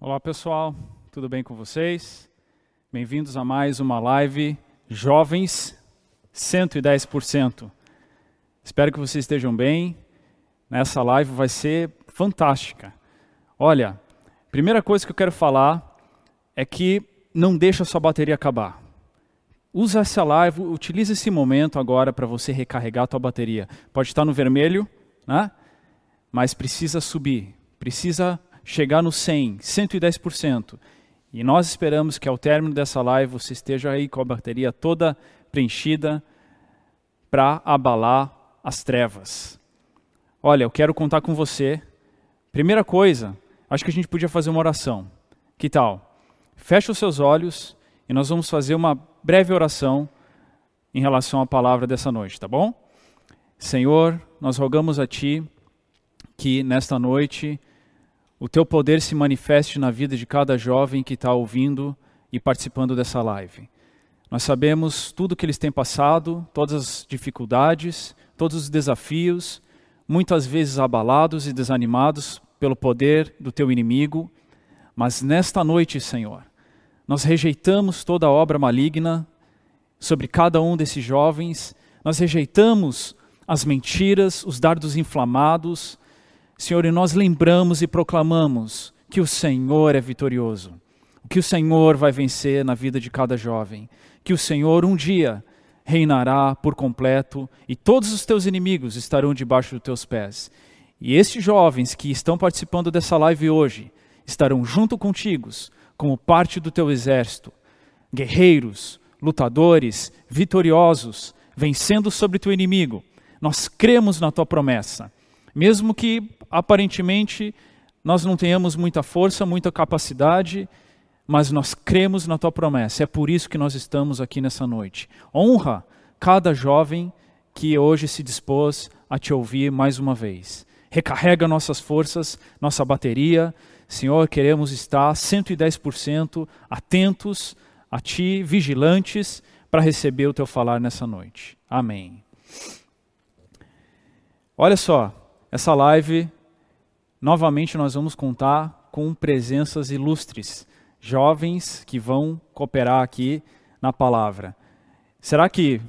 Olá pessoal, tudo bem com vocês? Bem-vindos a mais uma live Jovens 110%. Espero que vocês estejam bem. Nessa live vai ser fantástica. Olha, primeira coisa que eu quero falar é que não deixa a sua bateria acabar. Usa essa live, utilize esse momento agora para você recarregar a tua bateria. Pode estar no vermelho, né? Mas precisa subir, precisa chegar no 100, 110%. E nós esperamos que ao término dessa live você esteja aí com a bateria toda preenchida para abalar as trevas. Olha, eu quero contar com você. Primeira coisa, acho que a gente podia fazer uma oração. Que tal? Feche os seus olhos e nós vamos fazer uma breve oração em relação à palavra dessa noite, tá bom? Senhor, nós rogamos a Ti que nesta noite o teu poder se manifeste na vida de cada jovem que está ouvindo e participando dessa live. Nós sabemos tudo que eles têm passado, todas as dificuldades, todos os desafios, muitas vezes abalados e desanimados pelo poder do teu inimigo, mas nesta noite, Senhor, nós rejeitamos toda obra maligna sobre cada um desses jovens, nós rejeitamos as mentiras, os dardos inflamados, Senhor, e nós lembramos e proclamamos que o Senhor é vitorioso, que o Senhor vai vencer na vida de cada jovem, que o Senhor um dia reinará por completo e todos os teus inimigos estarão debaixo dos teus pés. E estes jovens que estão participando dessa live hoje estarão junto contigo, como parte do teu exército, guerreiros, lutadores, vitoriosos, vencendo sobre teu inimigo. Nós cremos na tua promessa, mesmo que aparentemente nós não tenhamos muita força, muita capacidade, mas nós cremos na tua promessa. É por isso que nós estamos aqui nessa noite. Honra cada jovem que hoje se dispôs a te ouvir mais uma vez. Recarrega nossas forças, nossa bateria. Senhor, queremos estar 110% atentos a ti, vigilantes, para receber o teu falar nessa noite. Amém. Olha só, essa live novamente nós vamos contar com presenças ilustres, jovens que vão cooperar aqui na palavra. Será que,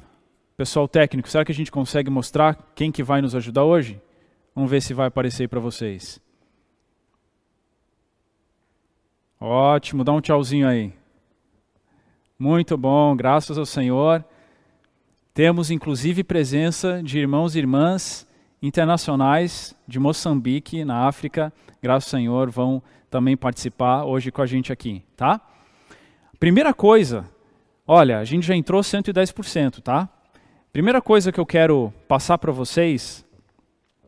pessoal técnico, será que a gente consegue mostrar quem que vai nos ajudar hoje? Vamos ver se vai aparecer para vocês. Ótimo, dá um tchauzinho aí. Muito bom, graças ao Senhor. Temos inclusive presença de irmãos e irmãs internacionais de Moçambique, na África, graças ao Senhor, vão também participar hoje com a gente aqui, tá? Primeira coisa, olha, a gente já entrou 110%, tá? Primeira coisa que eu quero passar para vocês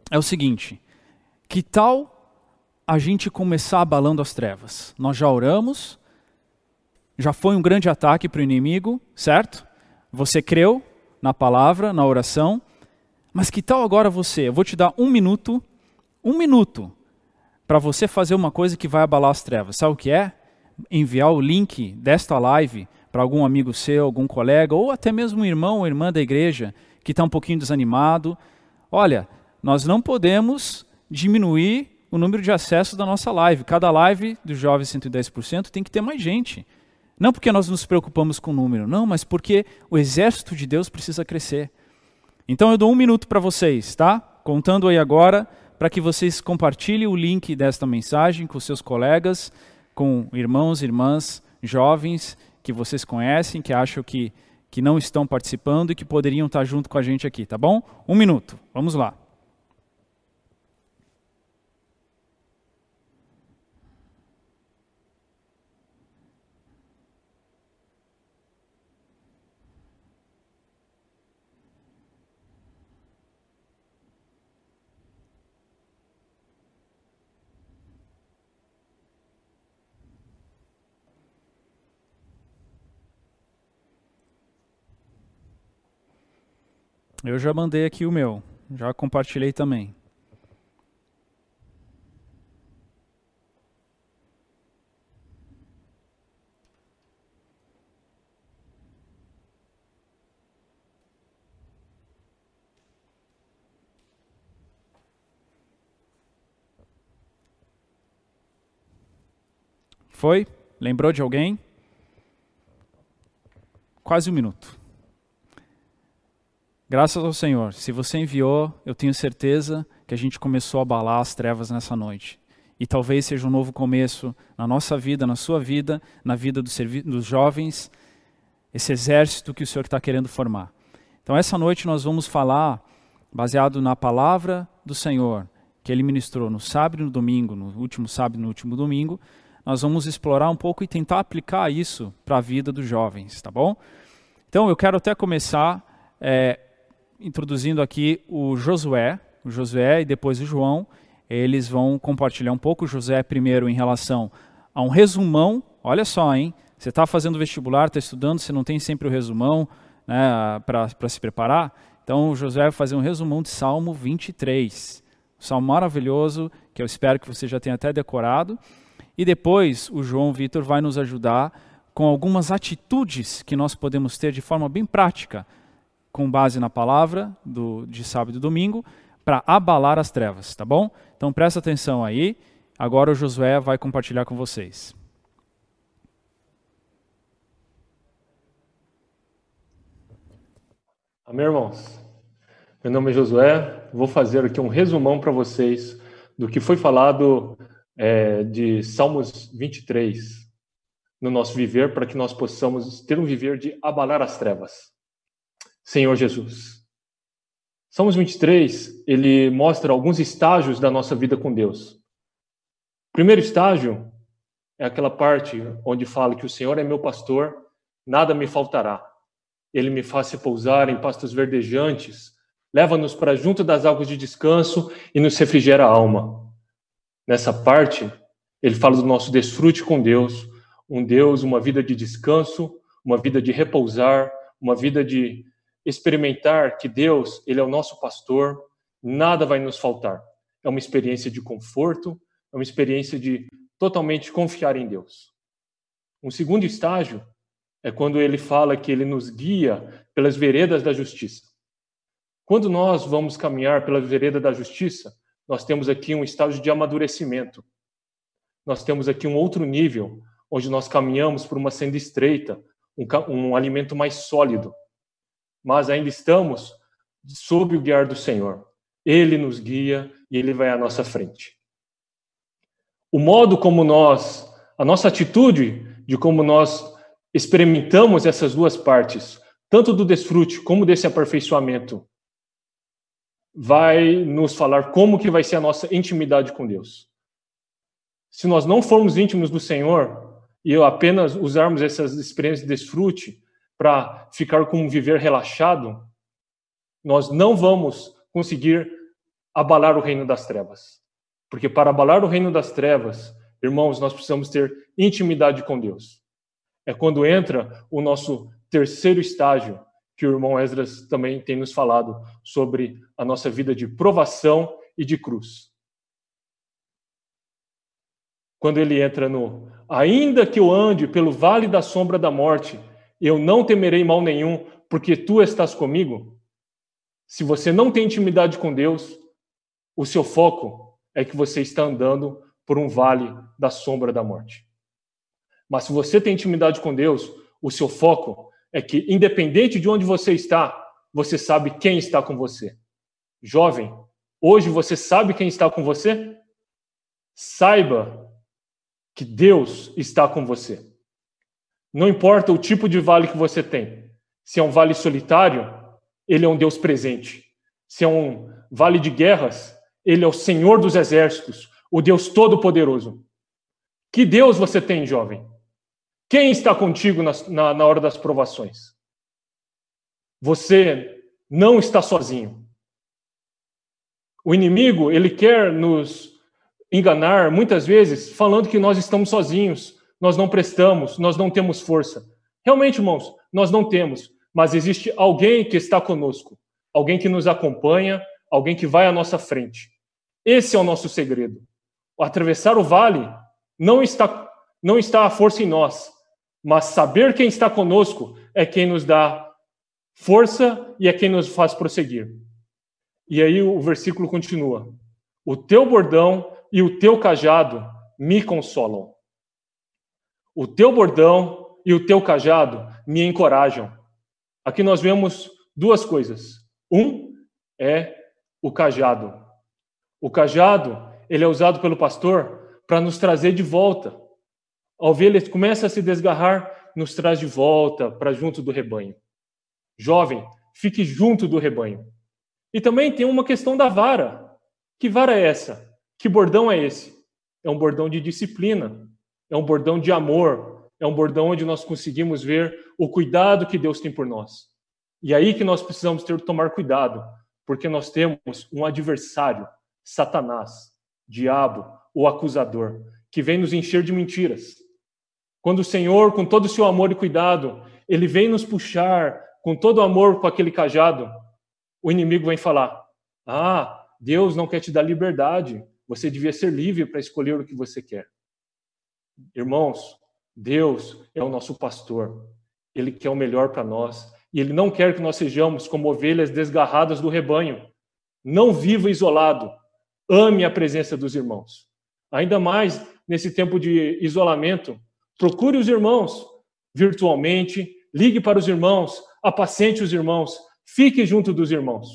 é o seguinte: que tal a gente começar abalando as trevas? Nós já oramos, já foi um grande ataque para o inimigo, certo? Você creu na palavra, na oração, mas que tal agora você? Eu vou te dar um minuto, um minuto, para você fazer uma coisa que vai abalar as trevas. Sabe o que é? Enviar o link desta live para algum amigo seu, algum colega, ou até mesmo um irmão ou irmã da igreja que está um pouquinho desanimado. Olha, nós não podemos diminuir o número de acessos da nossa live. Cada live do Jovem 110% tem que ter mais gente. Não porque nós nos preocupamos com o número, não, mas porque o exército de Deus precisa crescer. Então eu dou um minuto para vocês, tá? Contando aí agora, para que vocês compartilhem o link desta mensagem com seus colegas, com irmãos irmãs jovens que vocês conhecem, que acham que, que não estão participando e que poderiam estar junto com a gente aqui, tá bom? Um minuto, vamos lá. Eu já mandei aqui o meu, já compartilhei também. Foi? Lembrou de alguém? Quase um minuto. Graças ao Senhor. Se você enviou, eu tenho certeza que a gente começou a abalar as trevas nessa noite. E talvez seja um novo começo na nossa vida, na sua vida, na vida dos, dos jovens, esse exército que o Senhor está querendo formar. Então, essa noite nós vamos falar baseado na palavra do Senhor, que ele ministrou no sábado e no domingo, no último sábado e no último domingo. Nós vamos explorar um pouco e tentar aplicar isso para a vida dos jovens, tá bom? Então, eu quero até começar é, introduzindo aqui o Josué, o Josué e depois o João. Eles vão compartilhar um pouco. O José primeiro em relação a um resumão. Olha só, hein? Você está fazendo vestibular, está estudando, você não tem sempre o resumão né, para se preparar. Então o José vai fazer um resumão de Salmo 23. Um salmo maravilhoso, que eu espero que você já tenha até decorado. E depois o João Vitor vai nos ajudar com algumas atitudes que nós podemos ter de forma bem prática com base na palavra do, de sábado e domingo, para abalar as trevas, tá bom? Então presta atenção aí. Agora o Josué vai compartilhar com vocês. Amém, irmãos? Meu nome é Josué. Vou fazer aqui um resumão para vocês do que foi falado é, de Salmos 23 no nosso viver, para que nós possamos ter um viver de abalar as trevas. Senhor Jesus. Salmos 23, ele mostra alguns estágios da nossa vida com Deus. O primeiro estágio é aquela parte onde fala que o Senhor é meu pastor, nada me faltará. Ele me faz repousar em pastos verdejantes, leva-nos para junto das águas de descanso e nos refrigera a alma. Nessa parte, ele fala do nosso desfrute com Deus, um Deus, uma vida de descanso, uma vida de repousar, uma vida de experimentar que Deus, ele é o nosso pastor, nada vai nos faltar. É uma experiência de conforto, é uma experiência de totalmente confiar em Deus. Um segundo estágio é quando ele fala que ele nos guia pelas veredas da justiça. Quando nós vamos caminhar pela vereda da justiça, nós temos aqui um estágio de amadurecimento. Nós temos aqui um outro nível, onde nós caminhamos por uma senda estreita, um, um alimento mais sólido, mas ainda estamos sob o guiar do Senhor. Ele nos guia e ele vai à nossa frente. O modo como nós, a nossa atitude de como nós experimentamos essas duas partes, tanto do desfrute como desse aperfeiçoamento, vai nos falar como que vai ser a nossa intimidade com Deus. Se nós não formos íntimos do Senhor e apenas usarmos essas experiências de desfrute para ficar com um viver relaxado, nós não vamos conseguir abalar o reino das trevas. Porque para abalar o reino das trevas, irmãos, nós precisamos ter intimidade com Deus. É quando entra o nosso terceiro estágio, que o irmão Esdras também tem nos falado sobre a nossa vida de provação e de cruz. Quando ele entra no ainda que eu ande pelo vale da sombra da morte, eu não temerei mal nenhum, porque tu estás comigo. Se você não tem intimidade com Deus, o seu foco é que você está andando por um vale da sombra da morte. Mas se você tem intimidade com Deus, o seu foco é que, independente de onde você está, você sabe quem está com você. Jovem, hoje você sabe quem está com você? Saiba que Deus está com você. Não importa o tipo de vale que você tem. Se é um vale solitário, ele é um Deus presente. Se é um vale de guerras, ele é o Senhor dos exércitos, o Deus todo-poderoso. Que Deus você tem, jovem? Quem está contigo na, na, na hora das provações? Você não está sozinho. O inimigo, ele quer nos enganar muitas vezes falando que nós estamos sozinhos, nós não prestamos, nós não temos força. Realmente, irmãos, nós não temos, mas existe alguém que está conosco, alguém que nos acompanha, alguém que vai à nossa frente. Esse é o nosso segredo. O atravessar o vale não está não está a força em nós, mas saber quem está conosco é quem nos dá força e é quem nos faz prosseguir. E aí o versículo continua: O teu bordão e o teu cajado me consolam. O teu bordão e o teu cajado me encorajam. Aqui nós vemos duas coisas. Um é o cajado. O cajado, ele é usado pelo pastor para nos trazer de volta. A ovelha começa a se desgarrar, nos traz de volta para junto do rebanho. Jovem, fique junto do rebanho. E também tem uma questão da vara. Que vara é essa? Que bordão é esse? É um bordão de disciplina, é um bordão de amor, é um bordão onde nós conseguimos ver o cuidado que Deus tem por nós. E é aí que nós precisamos ter tomar cuidado, porque nós temos um adversário, Satanás, diabo, o acusador, que vem nos encher de mentiras. Quando o Senhor, com todo o seu amor e cuidado, ele vem nos puxar com todo o amor com aquele cajado, o inimigo vem falar: "Ah, Deus não quer te dar liberdade. Você devia ser livre para escolher o que você quer." Irmãos, Deus é o nosso pastor. Ele quer o melhor para nós e ele não quer que nós sejamos como ovelhas desgarradas do rebanho. Não viva isolado. Ame a presença dos irmãos. Ainda mais nesse tempo de isolamento, procure os irmãos virtualmente, ligue para os irmãos, apacente os irmãos, fique junto dos irmãos.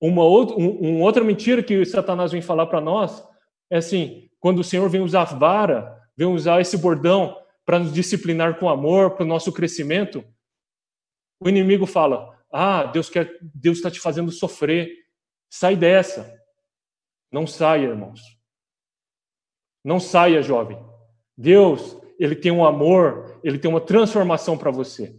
Uma outra, um, um outra mentira que Satanás vem falar para nós é assim: quando o Senhor vem usar vara, vem usar esse bordão para nos disciplinar com amor, para o nosso crescimento, o inimigo fala: Ah, Deus quer, Deus está te fazendo sofrer. Sai dessa. Não saia, irmãos. Não saia, jovem. Deus, ele tem um amor, ele tem uma transformação para você.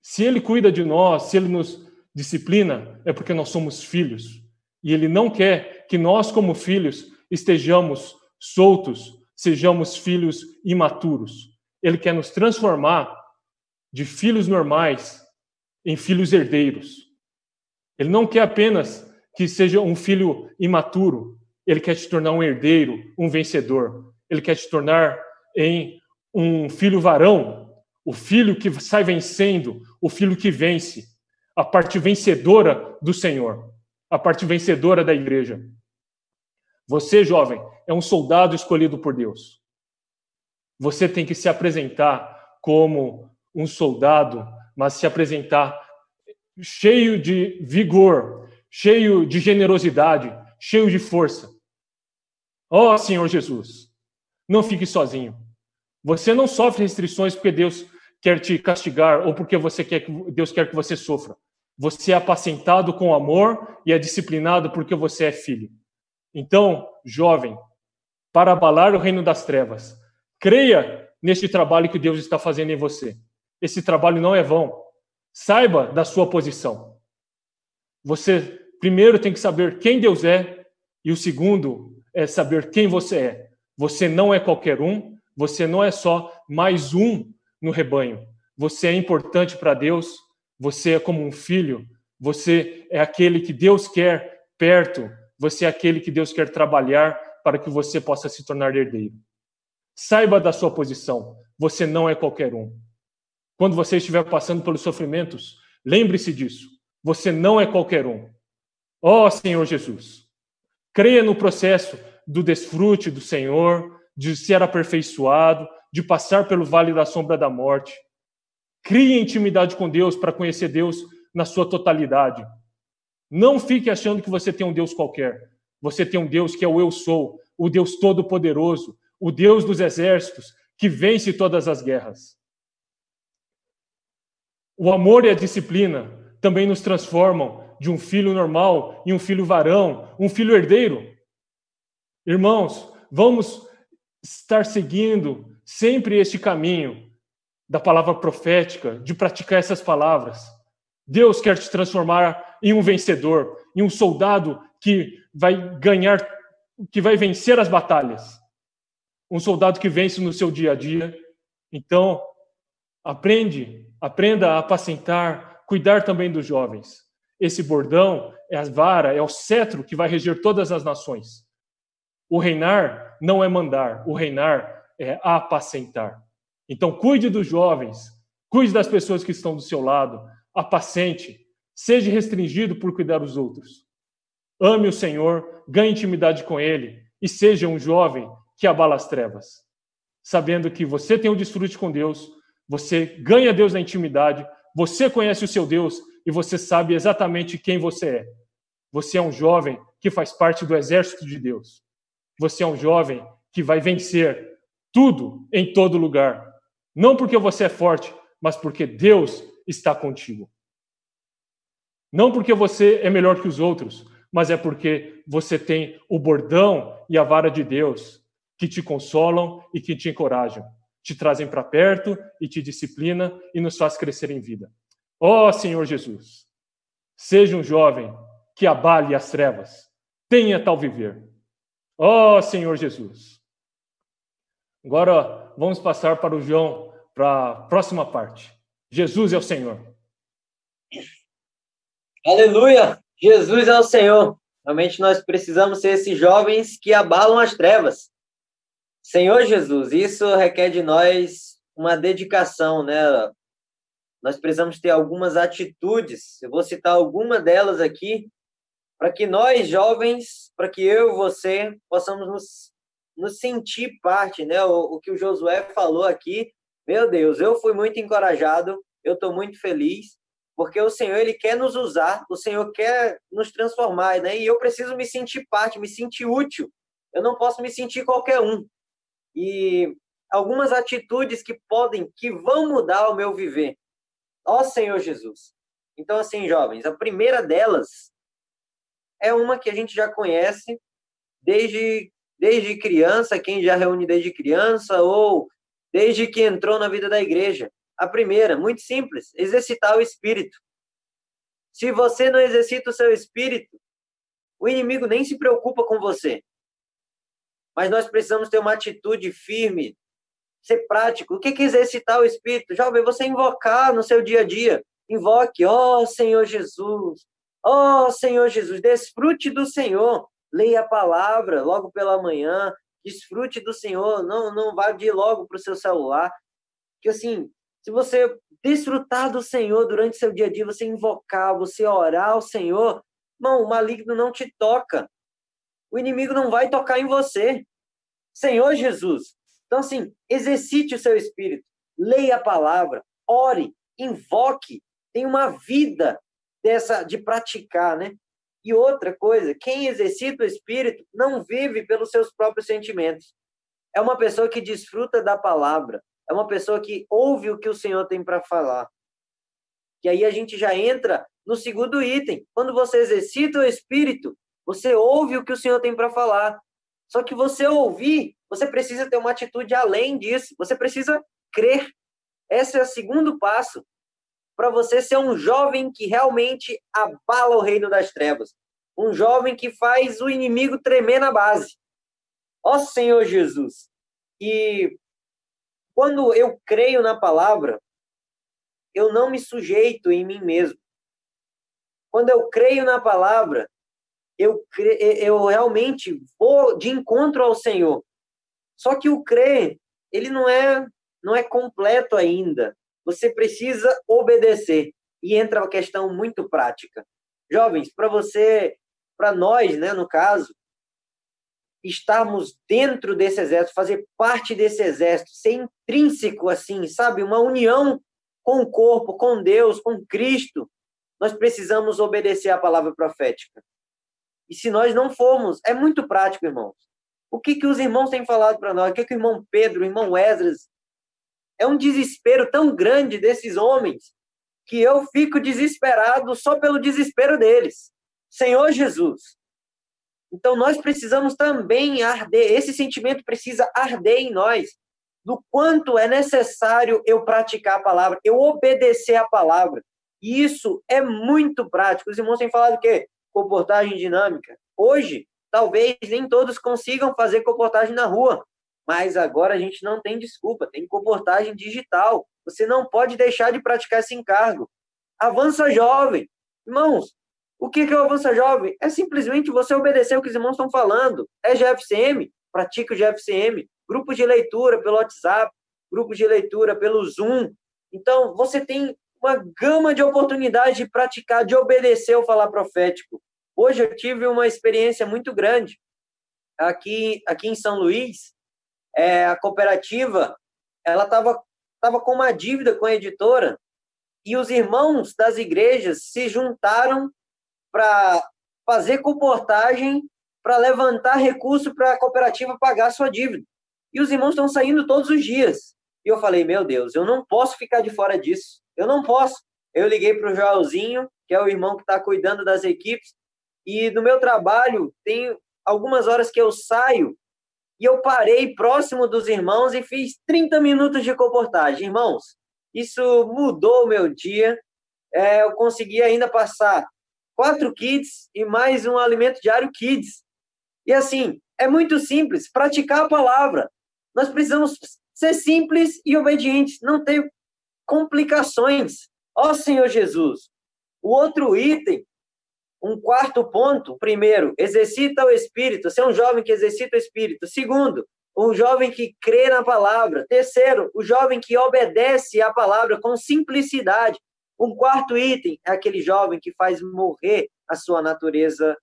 Se ele cuida de nós, se ele nos disciplina, é porque nós somos filhos. E ele não quer que nós, como filhos, estejamos soltos, sejamos filhos imaturos. Ele quer nos transformar de filhos normais em filhos herdeiros. Ele não quer apenas que seja um filho imaturo, ele quer te tornar um herdeiro, um vencedor. Ele quer te tornar em um filho varão, o filho que sai vencendo, o filho que vence, a parte vencedora do Senhor, a parte vencedora da igreja. Você, jovem, é um soldado escolhido por Deus. Você tem que se apresentar como um soldado, mas se apresentar cheio de vigor, cheio de generosidade, cheio de força. Ó oh, Senhor Jesus, não fique sozinho. Você não sofre restrições porque Deus quer te castigar ou porque você quer que Deus quer que você sofra. Você é apacentado com amor e é disciplinado porque você é filho. Então, jovem, para abalar o reino das trevas, creia neste trabalho que Deus está fazendo em você. Esse trabalho não é vão. Saiba da sua posição. Você primeiro tem que saber quem Deus é e o segundo é saber quem você é. Você não é qualquer um, você não é só mais um no rebanho. Você é importante para Deus, você é como um filho, você é aquele que Deus quer perto, você é aquele que Deus quer trabalhar para que você possa se tornar herdeiro. Saiba da sua posição, você não é qualquer um. Quando você estiver passando pelos sofrimentos, lembre-se disso. Você não é qualquer um. Ó oh, Senhor Jesus, creia no processo do desfrute do Senhor, de ser aperfeiçoado, de passar pelo vale da sombra da morte. Crie intimidade com Deus para conhecer Deus na sua totalidade. Não fique achando que você tem um Deus qualquer. Você tem um Deus que é o Eu Sou, o Deus Todo-Poderoso, o Deus dos exércitos, que vence todas as guerras. O amor e a disciplina também nos transformam de um filho normal em um filho varão, um filho herdeiro. Irmãos, vamos estar seguindo sempre este caminho da palavra profética, de praticar essas palavras. Deus quer te transformar em um vencedor, em um soldado que vai ganhar, que vai vencer as batalhas. Um soldado que vence no seu dia a dia. Então, aprende Aprenda a apacentar, cuidar também dos jovens. Esse bordão é a vara, é o cetro que vai reger todas as nações. O reinar não é mandar, o reinar é apacentar. Então, cuide dos jovens, cuide das pessoas que estão do seu lado, apacente, seja restringido por cuidar dos outros. Ame o Senhor, ganhe intimidade com Ele e seja um jovem que abala as trevas. Sabendo que você tem um desfrute com Deus, você ganha Deus na intimidade, você conhece o seu Deus e você sabe exatamente quem você é. Você é um jovem que faz parte do exército de Deus. Você é um jovem que vai vencer tudo em todo lugar. Não porque você é forte, mas porque Deus está contigo. Não porque você é melhor que os outros, mas é porque você tem o bordão e a vara de Deus que te consolam e que te encorajam, te trazem para perto e te disciplina e nos faz crescer em vida. Ó oh, Senhor Jesus, seja um jovem que abale as trevas, tenha tal viver. Ó oh, Senhor Jesus. Agora vamos passar para o João, para a próxima parte. Jesus é o Senhor. Aleluia! Jesus é o Senhor. Realmente nós precisamos ser esses jovens que abalam as trevas. Senhor Jesus, isso requer de nós uma dedicação, né? Nós precisamos ter algumas atitudes. Eu vou citar alguma delas aqui para que nós jovens, para que eu e você possamos nos, nos sentir parte, né? O, o que o Josué falou aqui, meu Deus, eu fui muito encorajado, eu estou muito feliz porque o Senhor ele quer nos usar, o Senhor quer nos transformar, né? E eu preciso me sentir parte, me sentir útil. Eu não posso me sentir qualquer um. E algumas atitudes que podem, que vão mudar o meu viver. Ó Senhor Jesus. Então assim, jovens, a primeira delas é uma que a gente já conhece desde desde criança, quem já reúne desde criança ou desde que entrou na vida da igreja, a primeira, muito simples, exercitar o espírito. Se você não exercita o seu espírito, o inimigo nem se preocupa com você. Mas nós precisamos ter uma atitude firme, ser prático. O que é exercitar o espírito? Jovem, você invocar no seu dia a dia. Invoque, ó oh, Senhor Jesus, ó oh, Senhor Jesus, desfrute do Senhor. Leia a palavra logo pela manhã, desfrute do Senhor, não não vá de logo para o seu celular. Que assim, se você desfrutar do Senhor durante seu dia a dia, você invocar, você orar ao Senhor, não, o maligno não te toca. O inimigo não vai tocar em você. Senhor Jesus. Então, assim, exercite o seu espírito, leia a palavra, ore, invoque, tem uma vida dessa de praticar, né? E outra coisa, quem exercita o espírito não vive pelos seus próprios sentimentos. É uma pessoa que desfruta da palavra, é uma pessoa que ouve o que o Senhor tem para falar. E aí a gente já entra no segundo item. Quando você exercita o espírito, você ouve o que o Senhor tem para falar. Só que você ouvir, você precisa ter uma atitude além disso. Você precisa crer. Esse é o segundo passo para você ser um jovem que realmente abala o reino das trevas. Um jovem que faz o inimigo tremer na base. Ó Senhor Jesus. E quando eu creio na palavra, eu não me sujeito em mim mesmo. Quando eu creio na palavra, eu, cre... eu realmente vou de encontro ao Senhor. Só que o crer, ele não é, não é completo ainda. Você precisa obedecer. E entra uma questão muito prática. Jovens, para você, para nós, né, no caso, estarmos dentro desse exército, fazer parte desse exército, ser intrínseco assim, sabe? Uma união com o corpo, com Deus, com Cristo. Nós precisamos obedecer à palavra profética. E se nós não formos, é muito prático, irmãos. O que, que os irmãos têm falado para nós? O que, que o irmão Pedro, o irmão Esdras, é um desespero tão grande desses homens que eu fico desesperado só pelo desespero deles. Senhor Jesus, então nós precisamos também arder, esse sentimento precisa arder em nós, do quanto é necessário eu praticar a palavra, eu obedecer a palavra. E isso é muito prático. Os irmãos têm falado que comportagem dinâmica. Hoje, talvez nem todos consigam fazer comportagem na rua, mas agora a gente não tem desculpa, tem comportagem digital. Você não pode deixar de praticar esse encargo. Avança jovem. Irmãos, o que é o Avança Jovem? É simplesmente você obedecer o que os irmãos estão falando. É GFCM, pratica o GFCM. Grupos de leitura pelo WhatsApp, grupos de leitura pelo Zoom. Então, você tem uma gama de oportunidades de praticar, de obedecer o falar profético. Hoje eu tive uma experiência muito grande aqui, aqui em São Luís. É, a cooperativa ela estava tava com uma dívida com a editora e os irmãos das igrejas se juntaram para fazer comportagem para levantar recurso para a cooperativa pagar a sua dívida. E os irmãos estão saindo todos os dias. E eu falei, meu Deus, eu não posso ficar de fora disso. Eu não posso. Eu liguei para o Joelzinho, que é o irmão que está cuidando das equipes, e no meu trabalho tem algumas horas que eu saio e eu parei próximo dos irmãos e fiz 30 minutos de comportagem. Irmãos, isso mudou o meu dia. É, eu consegui ainda passar quatro kits e mais um alimento diário kids. E assim, é muito simples, praticar a palavra. Nós precisamos ser simples e obedientes, não ter complicações. Ó Senhor Jesus. O outro item, um quarto ponto, primeiro, exercita o espírito, ser um jovem que exercita o espírito. Segundo, um jovem que crê na palavra. Terceiro, o jovem que obedece à palavra com simplicidade. Um quarto item é aquele jovem que faz morrer a sua natureza,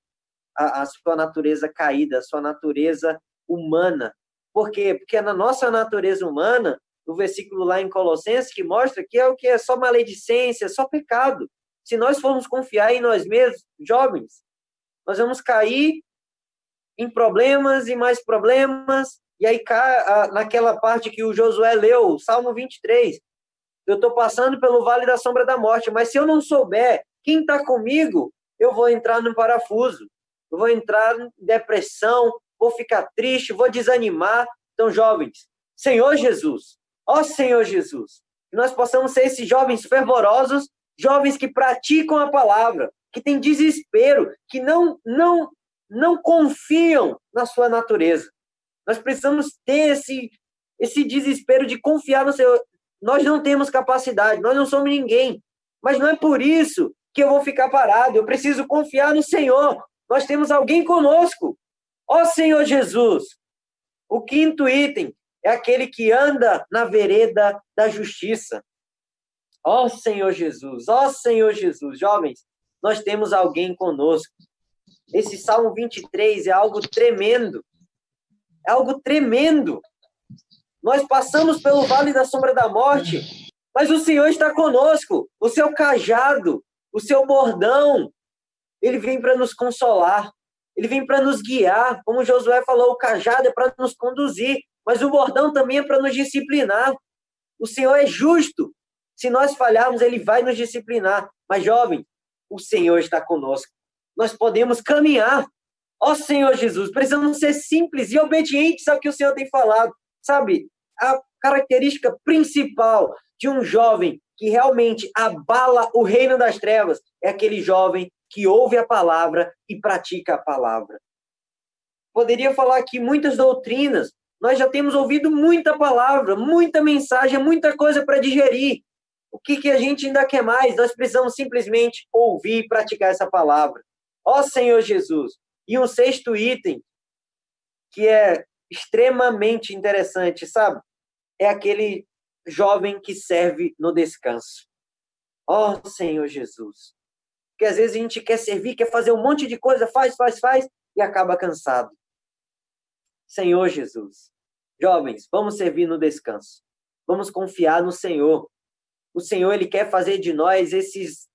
a, a sua natureza caída, a sua natureza humana. Por quê? Porque na nossa natureza humana, no versículo lá em Colossenses, que mostra que é o que é só maledicência, só pecado. Se nós formos confiar em nós mesmos, jovens, nós vamos cair em problemas e mais problemas, e aí naquela parte que o Josué leu, Salmo 23, eu estou passando pelo vale da sombra da morte, mas se eu não souber quem está comigo, eu vou entrar no parafuso, eu vou entrar em depressão, vou ficar triste, vou desanimar. Então, jovens, Senhor Jesus, ó Senhor Jesus, que nós possamos ser esses jovens fervorosos, jovens que praticam a palavra, que têm desespero, que não não não confiam na sua natureza. Nós precisamos ter esse esse desespero de confiar no Senhor. Nós não temos capacidade, nós não somos ninguém. Mas não é por isso que eu vou ficar parado. Eu preciso confiar no Senhor. Nós temos alguém conosco. Ó Senhor Jesus. O quinto item é aquele que anda na vereda da justiça. Ó Senhor Jesus, ó Senhor Jesus, jovens, nós temos alguém conosco. Esse Salmo 23 é algo tremendo. É algo tremendo. Nós passamos pelo vale da sombra da morte, mas o Senhor está conosco. O seu cajado, o seu bordão, ele vem para nos consolar. Ele vem para nos guiar. Como Josué falou, o cajado é para nos conduzir, mas o bordão também é para nos disciplinar. O Senhor é justo. Se nós falharmos, ele vai nos disciplinar. Mas, jovem, o Senhor está conosco. Nós podemos caminhar. Ó Senhor Jesus, precisamos ser simples e obedientes ao que o Senhor tem falado. Sabe, a característica principal de um jovem que realmente abala o reino das trevas é aquele jovem que ouve a palavra e pratica a palavra. Poderia falar aqui muitas doutrinas, nós já temos ouvido muita palavra, muita mensagem, muita coisa para digerir. O que, que a gente ainda quer mais? Nós precisamos simplesmente ouvir e praticar essa palavra. Ó Senhor Jesus. E um sexto item, que é extremamente interessante, sabe? É aquele jovem que serve no descanso. Ó Senhor Jesus. Porque às vezes a gente quer servir, quer fazer um monte de coisa, faz, faz, faz, e acaba cansado. Senhor Jesus. Jovens, vamos servir no descanso. Vamos confiar no Senhor. O Senhor, Ele quer fazer de nós esses,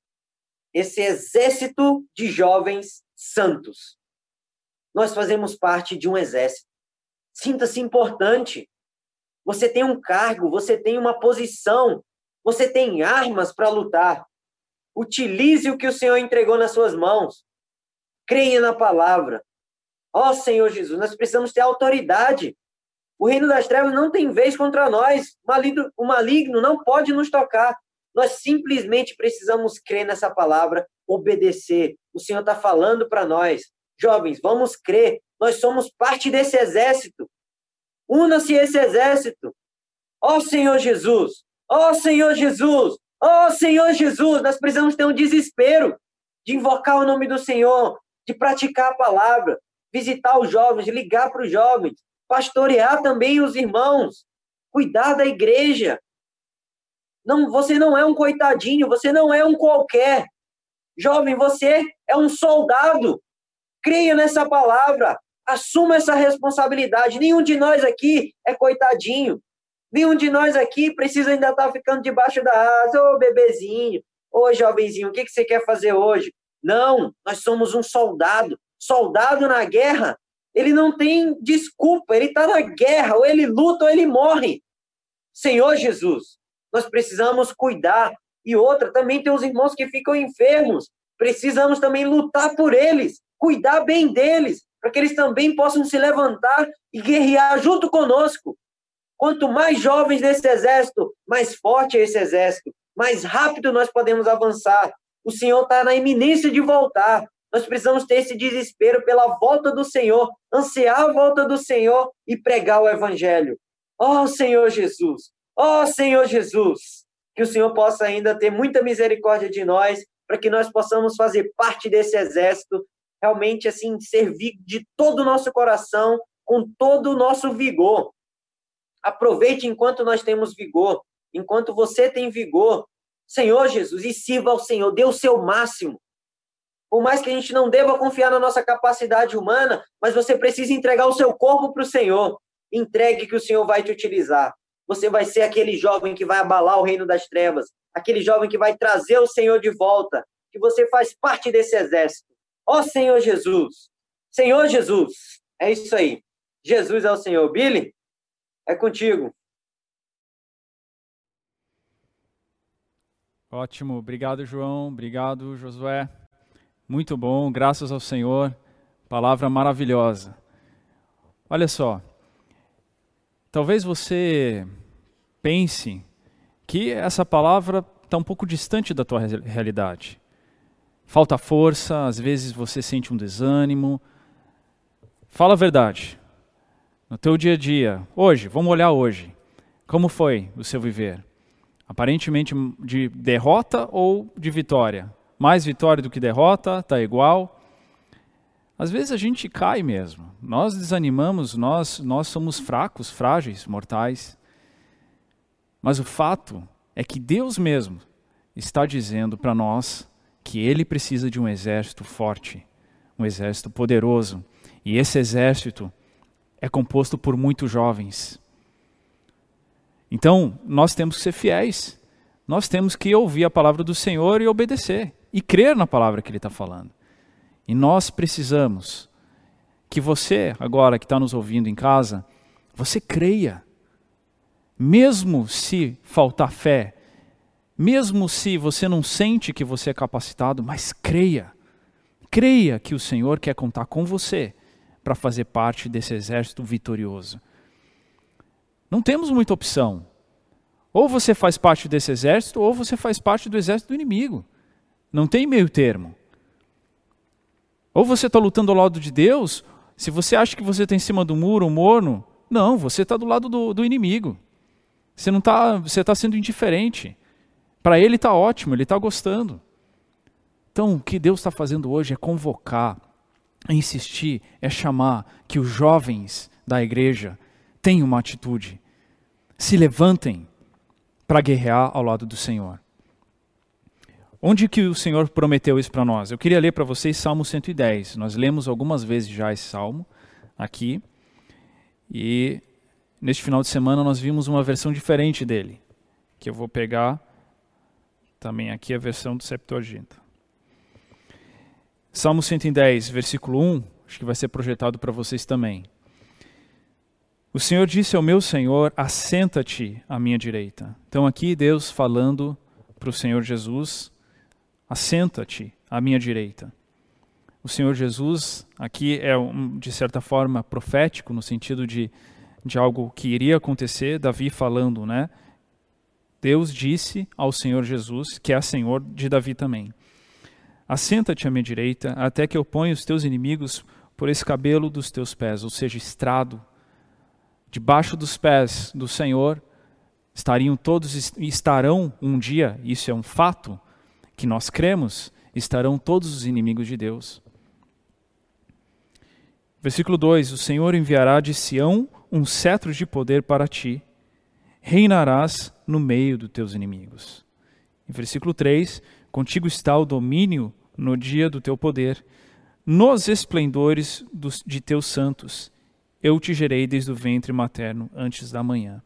esse exército de jovens santos. Nós fazemos parte de um exército. Sinta-se importante. Você tem um cargo, você tem uma posição, você tem armas para lutar. Utilize o que o Senhor entregou nas suas mãos. Creia na palavra. Ó oh, Senhor Jesus, nós precisamos ter autoridade. O reino das trevas não tem vez contra nós. O maligno, não pode nos tocar. Nós simplesmente precisamos crer nessa palavra, obedecer. O Senhor está falando para nós. Jovens, vamos crer. Nós somos parte desse exército. Una-se esse exército. Ó oh, Senhor Jesus! Ó oh, Senhor Jesus! Ó oh, Senhor Jesus! Nós precisamos ter um desespero de invocar o nome do Senhor, de praticar a palavra, visitar os jovens, ligar para os jovens, pastorear também os irmãos, cuidar da igreja. Não, você não é um coitadinho, você não é um qualquer. Jovem, você é um soldado. Creia nessa palavra. Assuma essa responsabilidade. Nenhum de nós aqui é coitadinho. Nenhum de nós aqui precisa ainda estar ficando debaixo da asa. Ô, bebezinho, ô, jovenzinho, o que, que você quer fazer hoje? Não, nós somos um soldado. Soldado na guerra, ele não tem desculpa, ele está na guerra, ou ele luta ou ele morre. Senhor Jesus, nós precisamos cuidar. E outra, também tem os irmãos que ficam enfermos. Precisamos também lutar por eles, cuidar bem deles, para que eles também possam se levantar e guerrear junto conosco. Quanto mais jovens nesse exército, mais forte é esse exército, mais rápido nós podemos avançar. O Senhor está na iminência de voltar. Nós precisamos ter esse desespero pela volta do Senhor, ansiar a volta do Senhor e pregar o Evangelho. Ó oh, Senhor Jesus, ó oh, Senhor Jesus, que o Senhor possa ainda ter muita misericórdia de nós, para que nós possamos fazer parte desse exército, realmente assim, servir de todo o nosso coração, com todo o nosso vigor. Aproveite enquanto nós temos vigor, enquanto você tem vigor. Senhor Jesus, e sirva ao Senhor, dê o seu máximo. Por mais que a gente não deva confiar na nossa capacidade humana, mas você precisa entregar o seu corpo para o Senhor. Entregue que o Senhor vai te utilizar. Você vai ser aquele jovem que vai abalar o reino das trevas, aquele jovem que vai trazer o Senhor de volta, que você faz parte desse exército. Ó oh, Senhor Jesus! Senhor Jesus! É isso aí. Jesus é o Senhor. Billy, é contigo. Ótimo. Obrigado, João. Obrigado, Josué. Muito bom, graças ao Senhor. Palavra maravilhosa. Olha só. Talvez você pense que essa palavra está um pouco distante da tua realidade. Falta força, às vezes você sente um desânimo. Fala a verdade. No teu dia a dia, hoje, vamos olhar hoje. Como foi o seu viver? Aparentemente de derrota ou de vitória? Mais vitória do que derrota, está igual. Às vezes a gente cai mesmo. Nós desanimamos, nós, nós somos fracos, frágeis, mortais. Mas o fato é que Deus mesmo está dizendo para nós que Ele precisa de um exército forte, um exército poderoso. E esse exército é composto por muitos jovens. Então, nós temos que ser fiéis. Nós temos que ouvir a palavra do Senhor e obedecer e crer na palavra que ele está falando. E nós precisamos que você, agora que está nos ouvindo em casa, você creia. Mesmo se faltar fé, mesmo se você não sente que você é capacitado, mas creia. Creia que o Senhor quer contar com você para fazer parte desse exército vitorioso. Não temos muita opção. Ou você faz parte desse exército, ou você faz parte do exército do inimigo. Não tem meio termo. Ou você está lutando ao lado de Deus, se você acha que você está em cima do muro, morno, não, você está do lado do, do, inimigo. Você não está, você está sendo indiferente. Para ele está ótimo, ele está gostando. Então, o que Deus está fazendo hoje é convocar, é insistir, é chamar que os jovens da igreja tenham uma atitude, se levantem para guerrear ao lado do Senhor. Onde que o Senhor prometeu isso para nós? Eu queria ler para vocês Salmo 110. Nós lemos algumas vezes já esse salmo aqui. E neste final de semana nós vimos uma versão diferente dele, que eu vou pegar também aqui a versão do Septuaginta. Salmo 110, versículo 1, acho que vai ser projetado para vocês também. O Senhor disse ao meu Senhor: Assenta-te à minha direita. Então, aqui Deus falando para o Senhor Jesus assenta-te à minha direita. O Senhor Jesus aqui é, um, de certa forma, profético, no sentido de, de algo que iria acontecer, Davi falando, né? Deus disse ao Senhor Jesus, que é Senhor de Davi também: Assenta-te à minha direita, até que eu ponha os teus inimigos por escabelo dos teus pés, ou seja, estrado. Debaixo dos pés do Senhor estariam todos estarão um dia, isso é um fato, que nós cremos, estarão todos os inimigos de Deus. Versículo 2: O Senhor enviará de Sião um cetro de poder para ti, reinarás no meio dos teus inimigos. Em versículo 3: Contigo está o domínio no dia do teu poder, nos esplendores dos, de teus santos, eu te gerei desde o ventre materno antes da manhã.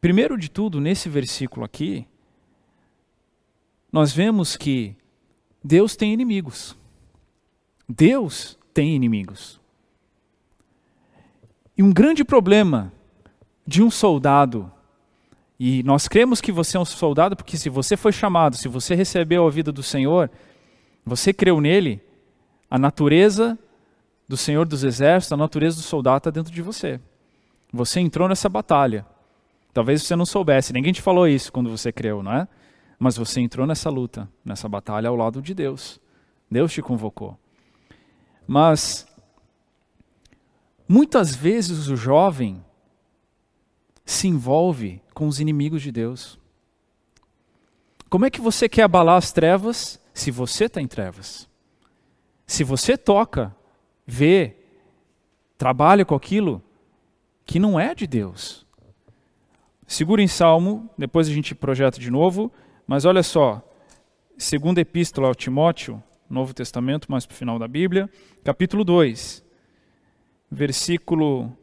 Primeiro de tudo, nesse versículo aqui, nós vemos que Deus tem inimigos. Deus tem inimigos. E um grande problema de um soldado, e nós cremos que você é um soldado porque se você foi chamado, se você recebeu a vida do Senhor, você creu nele, a natureza do Senhor dos Exércitos, a natureza do soldado está dentro de você. Você entrou nessa batalha. Talvez você não soubesse, ninguém te falou isso quando você creu, não é? Mas você entrou nessa luta, nessa batalha ao lado de Deus. Deus te convocou. Mas muitas vezes o jovem se envolve com os inimigos de Deus. Como é que você quer abalar as trevas se você está em trevas? Se você toca, vê, trabalha com aquilo que não é de Deus. Segura em Salmo, depois a gente projeta de novo, mas olha só, segunda epístola ao Timóteo, Novo Testamento, mais para o final da Bíblia, capítulo 2, versículo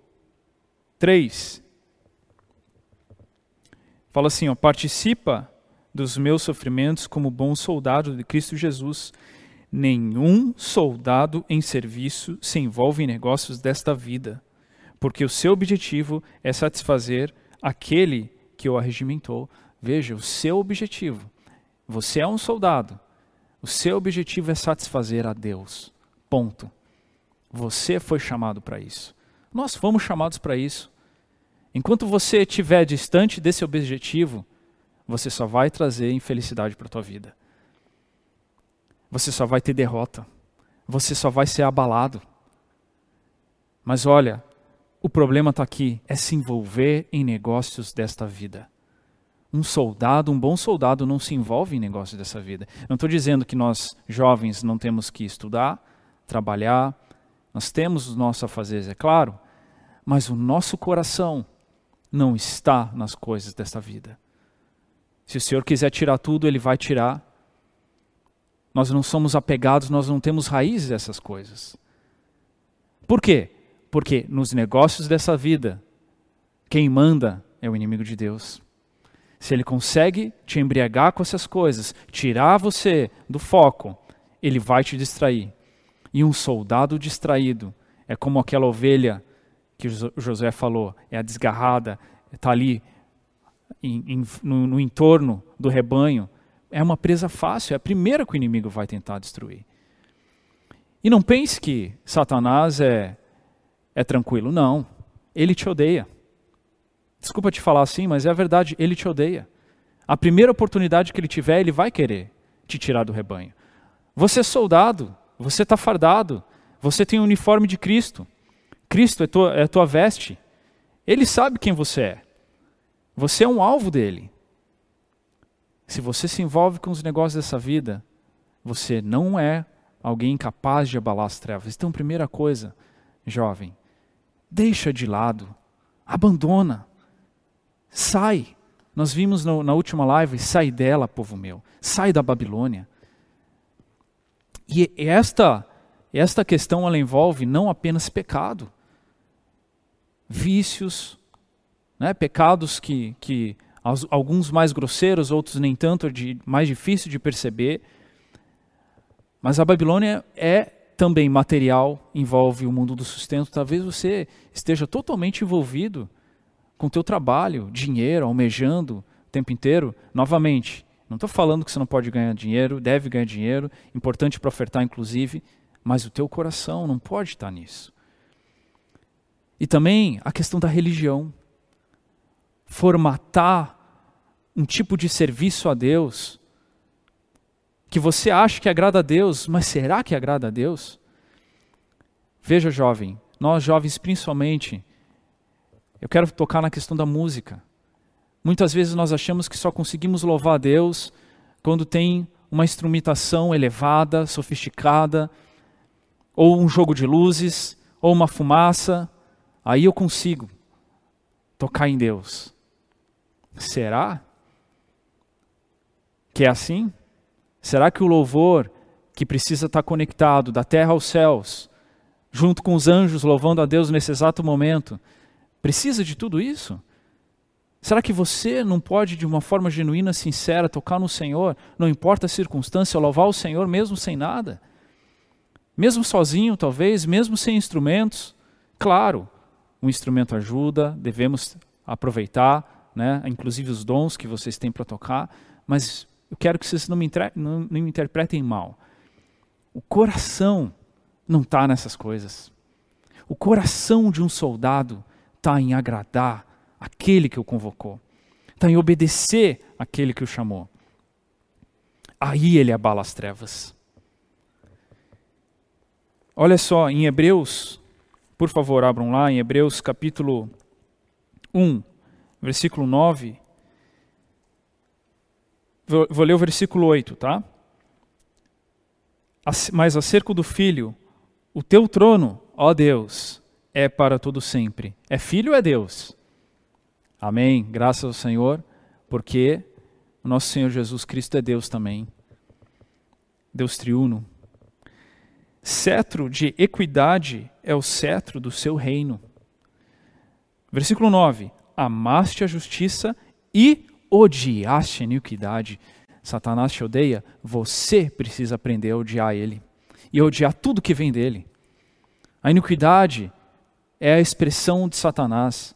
3. Fala assim, ó, participa dos meus sofrimentos como bom soldado de Cristo Jesus Nenhum soldado em serviço se envolve em negócios desta vida, porque o seu objetivo é satisfazer aquele que o arregimentou. Veja, o seu objetivo. Você é um soldado. O seu objetivo é satisfazer a Deus. Ponto. Você foi chamado para isso. Nós fomos chamados para isso. Enquanto você estiver distante desse objetivo, você só vai trazer infelicidade para a tua vida você só vai ter derrota. Você só vai ser abalado. Mas olha, o problema está aqui, é se envolver em negócios desta vida. Um soldado, um bom soldado, não se envolve em negócios dessa vida. Não estou dizendo que nós, jovens, não temos que estudar, trabalhar, nós temos os nossos afazeres, é claro, mas o nosso coração não está nas coisas desta vida. Se o Senhor quiser tirar tudo, Ele vai tirar, nós não somos apegados, nós não temos raízes dessas coisas. Por quê? Porque nos negócios dessa vida, quem manda é o inimigo de Deus. Se ele consegue te embriagar com essas coisas, tirar você do foco, ele vai te distrair. E um soldado distraído é como aquela ovelha que José falou, é a desgarrada, está ali em, em, no, no entorno do rebanho, é uma presa fácil, é a primeira que o inimigo vai tentar destruir. E não pense que Satanás é, é tranquilo. Não. Ele te odeia. Desculpa te falar assim, mas é a verdade, ele te odeia. A primeira oportunidade que ele tiver, ele vai querer te tirar do rebanho. Você é soldado, você está fardado, você tem o uniforme de Cristo. Cristo é tua, é tua veste. Ele sabe quem você é. Você é um alvo dele. Se você se envolve com os negócios dessa vida, você não é alguém capaz de abalar as trevas. Então, primeira coisa, jovem, deixa de lado, abandona, sai. Nós vimos no, na última live, sai dela, povo meu, sai da Babilônia. E esta, esta questão ela envolve não apenas pecado, vícios, né, pecados que, que alguns mais grosseiros, outros nem tanto, de, mais difícil de perceber. Mas a Babilônia é também material, envolve o mundo do sustento. Talvez você esteja totalmente envolvido com teu trabalho, dinheiro, almejando o tempo inteiro. Novamente, não estou falando que você não pode ganhar dinheiro, deve ganhar dinheiro, importante para ofertar inclusive, mas o teu coração não pode estar nisso. E também a questão da religião. Formatar um tipo de serviço a Deus que você acha que agrada a Deus, mas será que agrada a Deus? Veja, jovem, nós jovens principalmente, eu quero tocar na questão da música. Muitas vezes nós achamos que só conseguimos louvar a Deus quando tem uma instrumentação elevada, sofisticada, ou um jogo de luzes, ou uma fumaça. Aí eu consigo tocar em Deus. Será? que é assim? Será que o louvor que precisa estar conectado da terra aos céus, junto com os anjos louvando a Deus nesse exato momento. Precisa de tudo isso? Será que você não pode, de uma forma genuína, sincera, tocar no Senhor, não importa a circunstância, louvar o Senhor mesmo sem nada? Mesmo sozinho, talvez, mesmo sem instrumentos? Claro, o instrumento ajuda, devemos aproveitar, né, inclusive os dons que vocês têm para tocar, mas eu quero que vocês não me, não, não me interpretem mal. O coração não está nessas coisas. O coração de um soldado está em agradar aquele que o convocou, está em obedecer aquele que o chamou. Aí ele abala as trevas. Olha só, em Hebreus, por favor, abram lá, em Hebreus capítulo 1, versículo 9. Vou, ler o versículo 8, tá? Mas acerca do filho, o teu trono, ó Deus, é para todo sempre. É filho é Deus? Amém. Graças ao Senhor, porque o nosso Senhor Jesus Cristo é Deus também. Deus triuno. Cetro de equidade é o cetro do seu reino. Versículo 9: Amaste a justiça e odiaste a iniquidade. Satanás te odeia, você precisa aprender a odiar ele e odiar tudo que vem dele. A iniquidade é a expressão de Satanás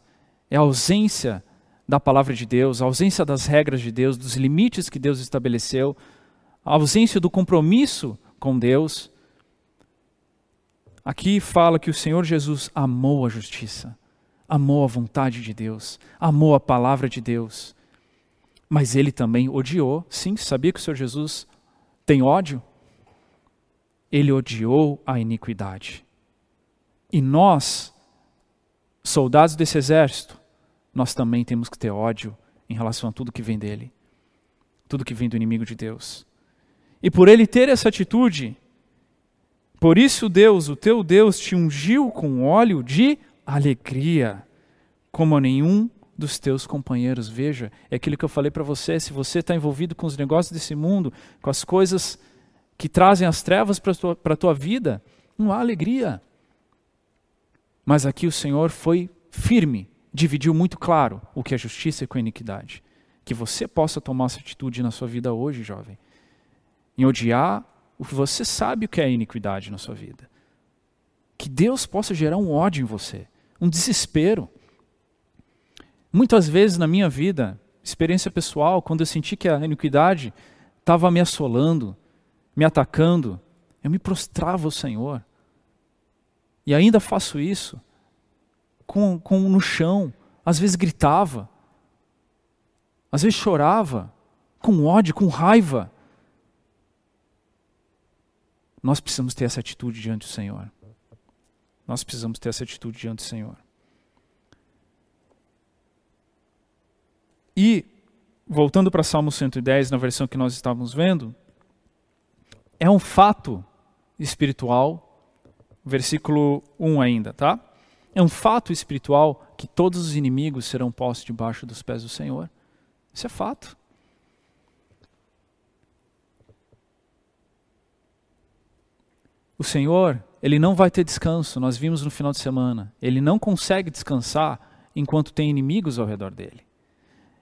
é a ausência da palavra de Deus, a ausência das regras de Deus, dos limites que Deus estabeleceu, a ausência do compromisso com Deus. Aqui fala que o Senhor Jesus amou a justiça, amou a vontade de Deus, amou a palavra de Deus. Mas ele também odiou. Sim, sabia que o Senhor Jesus tem ódio? Ele odiou a iniquidade. E nós, soldados desse exército, nós também temos que ter ódio em relação a tudo que vem dele, tudo que vem do inimigo de Deus. E por ele ter essa atitude, por isso Deus, o teu Deus, te ungiu com óleo de alegria, como nenhum dos teus companheiros. Veja, é aquilo que eu falei para você: se você está envolvido com os negócios desse mundo, com as coisas que trazem as trevas para a tua, tua vida, não há alegria. Mas aqui o Senhor foi firme dividiu muito claro o que é justiça e com a iniquidade. Que você possa tomar essa atitude na sua vida hoje, jovem. Em odiar o que você sabe o que é iniquidade na sua vida. Que Deus possa gerar um ódio em você, um desespero. Muitas vezes na minha vida, experiência pessoal, quando eu senti que a iniquidade estava me assolando, me atacando, eu me prostrava ao Senhor. E ainda faço isso com, com no chão, às vezes gritava, às vezes chorava, com ódio, com raiva. Nós precisamos ter essa atitude diante do Senhor. Nós precisamos ter essa atitude diante do Senhor. E, voltando para Salmo 110, na versão que nós estávamos vendo, é um fato espiritual, versículo 1 ainda, tá? É um fato espiritual que todos os inimigos serão postos debaixo dos pés do Senhor. Isso é fato. O Senhor, ele não vai ter descanso, nós vimos no final de semana. Ele não consegue descansar enquanto tem inimigos ao redor dele.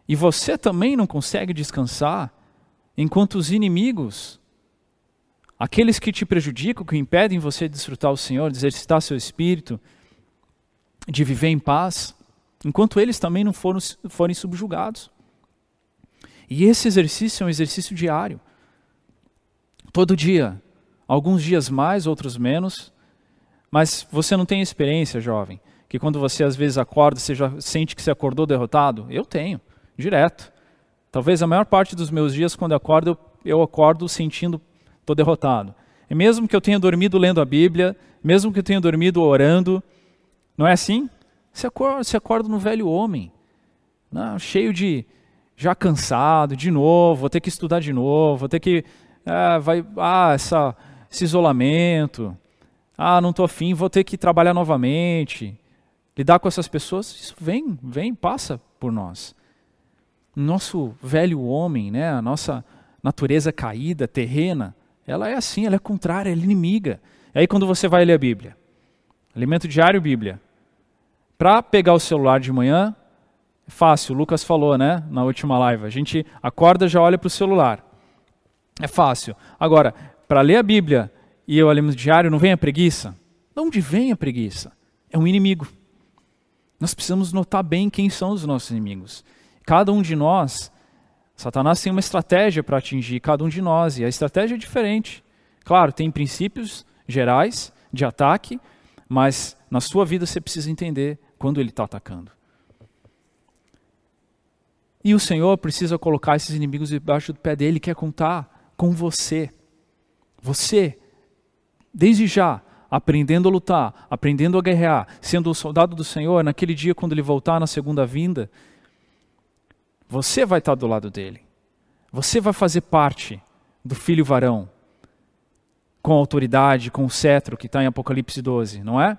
E você também não consegue descansar enquanto os inimigos, aqueles que te prejudicam, que impedem você de desfrutar o Senhor, de exercitar seu espírito, de viver em paz, enquanto eles também não foram, forem subjugados. E esse exercício é um exercício diário. Todo dia. Alguns dias mais, outros menos. Mas você não tem experiência, jovem, que quando você às vezes acorda, você já sente que você acordou derrotado? Eu tenho, direto. Talvez a maior parte dos meus dias, quando eu acordo, eu acordo sentindo estou derrotado. E mesmo que eu tenha dormido lendo a Bíblia, mesmo que eu tenha dormido orando, não é assim? Você acorda, você acorda no velho homem, né? cheio de. já cansado, de novo, vou ter que estudar de novo, vou ter que. Ah, vai, ah essa, esse isolamento. Ah, não estou afim, vou ter que trabalhar novamente. Lidar com essas pessoas, isso vem, vem, passa por nós. Nosso velho homem, né, a nossa natureza caída, terrena, ela é assim, ela é contrária, ela é inimiga. E aí quando você vai ler a Bíblia, alimento diário Bíblia, para pegar o celular de manhã, é fácil, o Lucas falou, né, na última live, a gente acorda já olha para o celular. É fácil. Agora, para ler a Bíblia e o alimento diário, não vem a preguiça? De onde vem a preguiça? É um inimigo. Nós precisamos notar bem quem são os nossos inimigos. Cada um de nós, Satanás tem uma estratégia para atingir cada um de nós, e a estratégia é diferente. Claro, tem princípios gerais de ataque, mas na sua vida você precisa entender quando ele está atacando. E o Senhor precisa colocar esses inimigos debaixo do pé dele, quer contar com você. Você, desde já, aprendendo a lutar, aprendendo a guerrear, sendo o soldado do Senhor, naquele dia quando ele voltar na segunda vinda, você vai estar do lado dele. Você vai fazer parte do filho varão, com autoridade, com o cetro que está em Apocalipse 12, não é?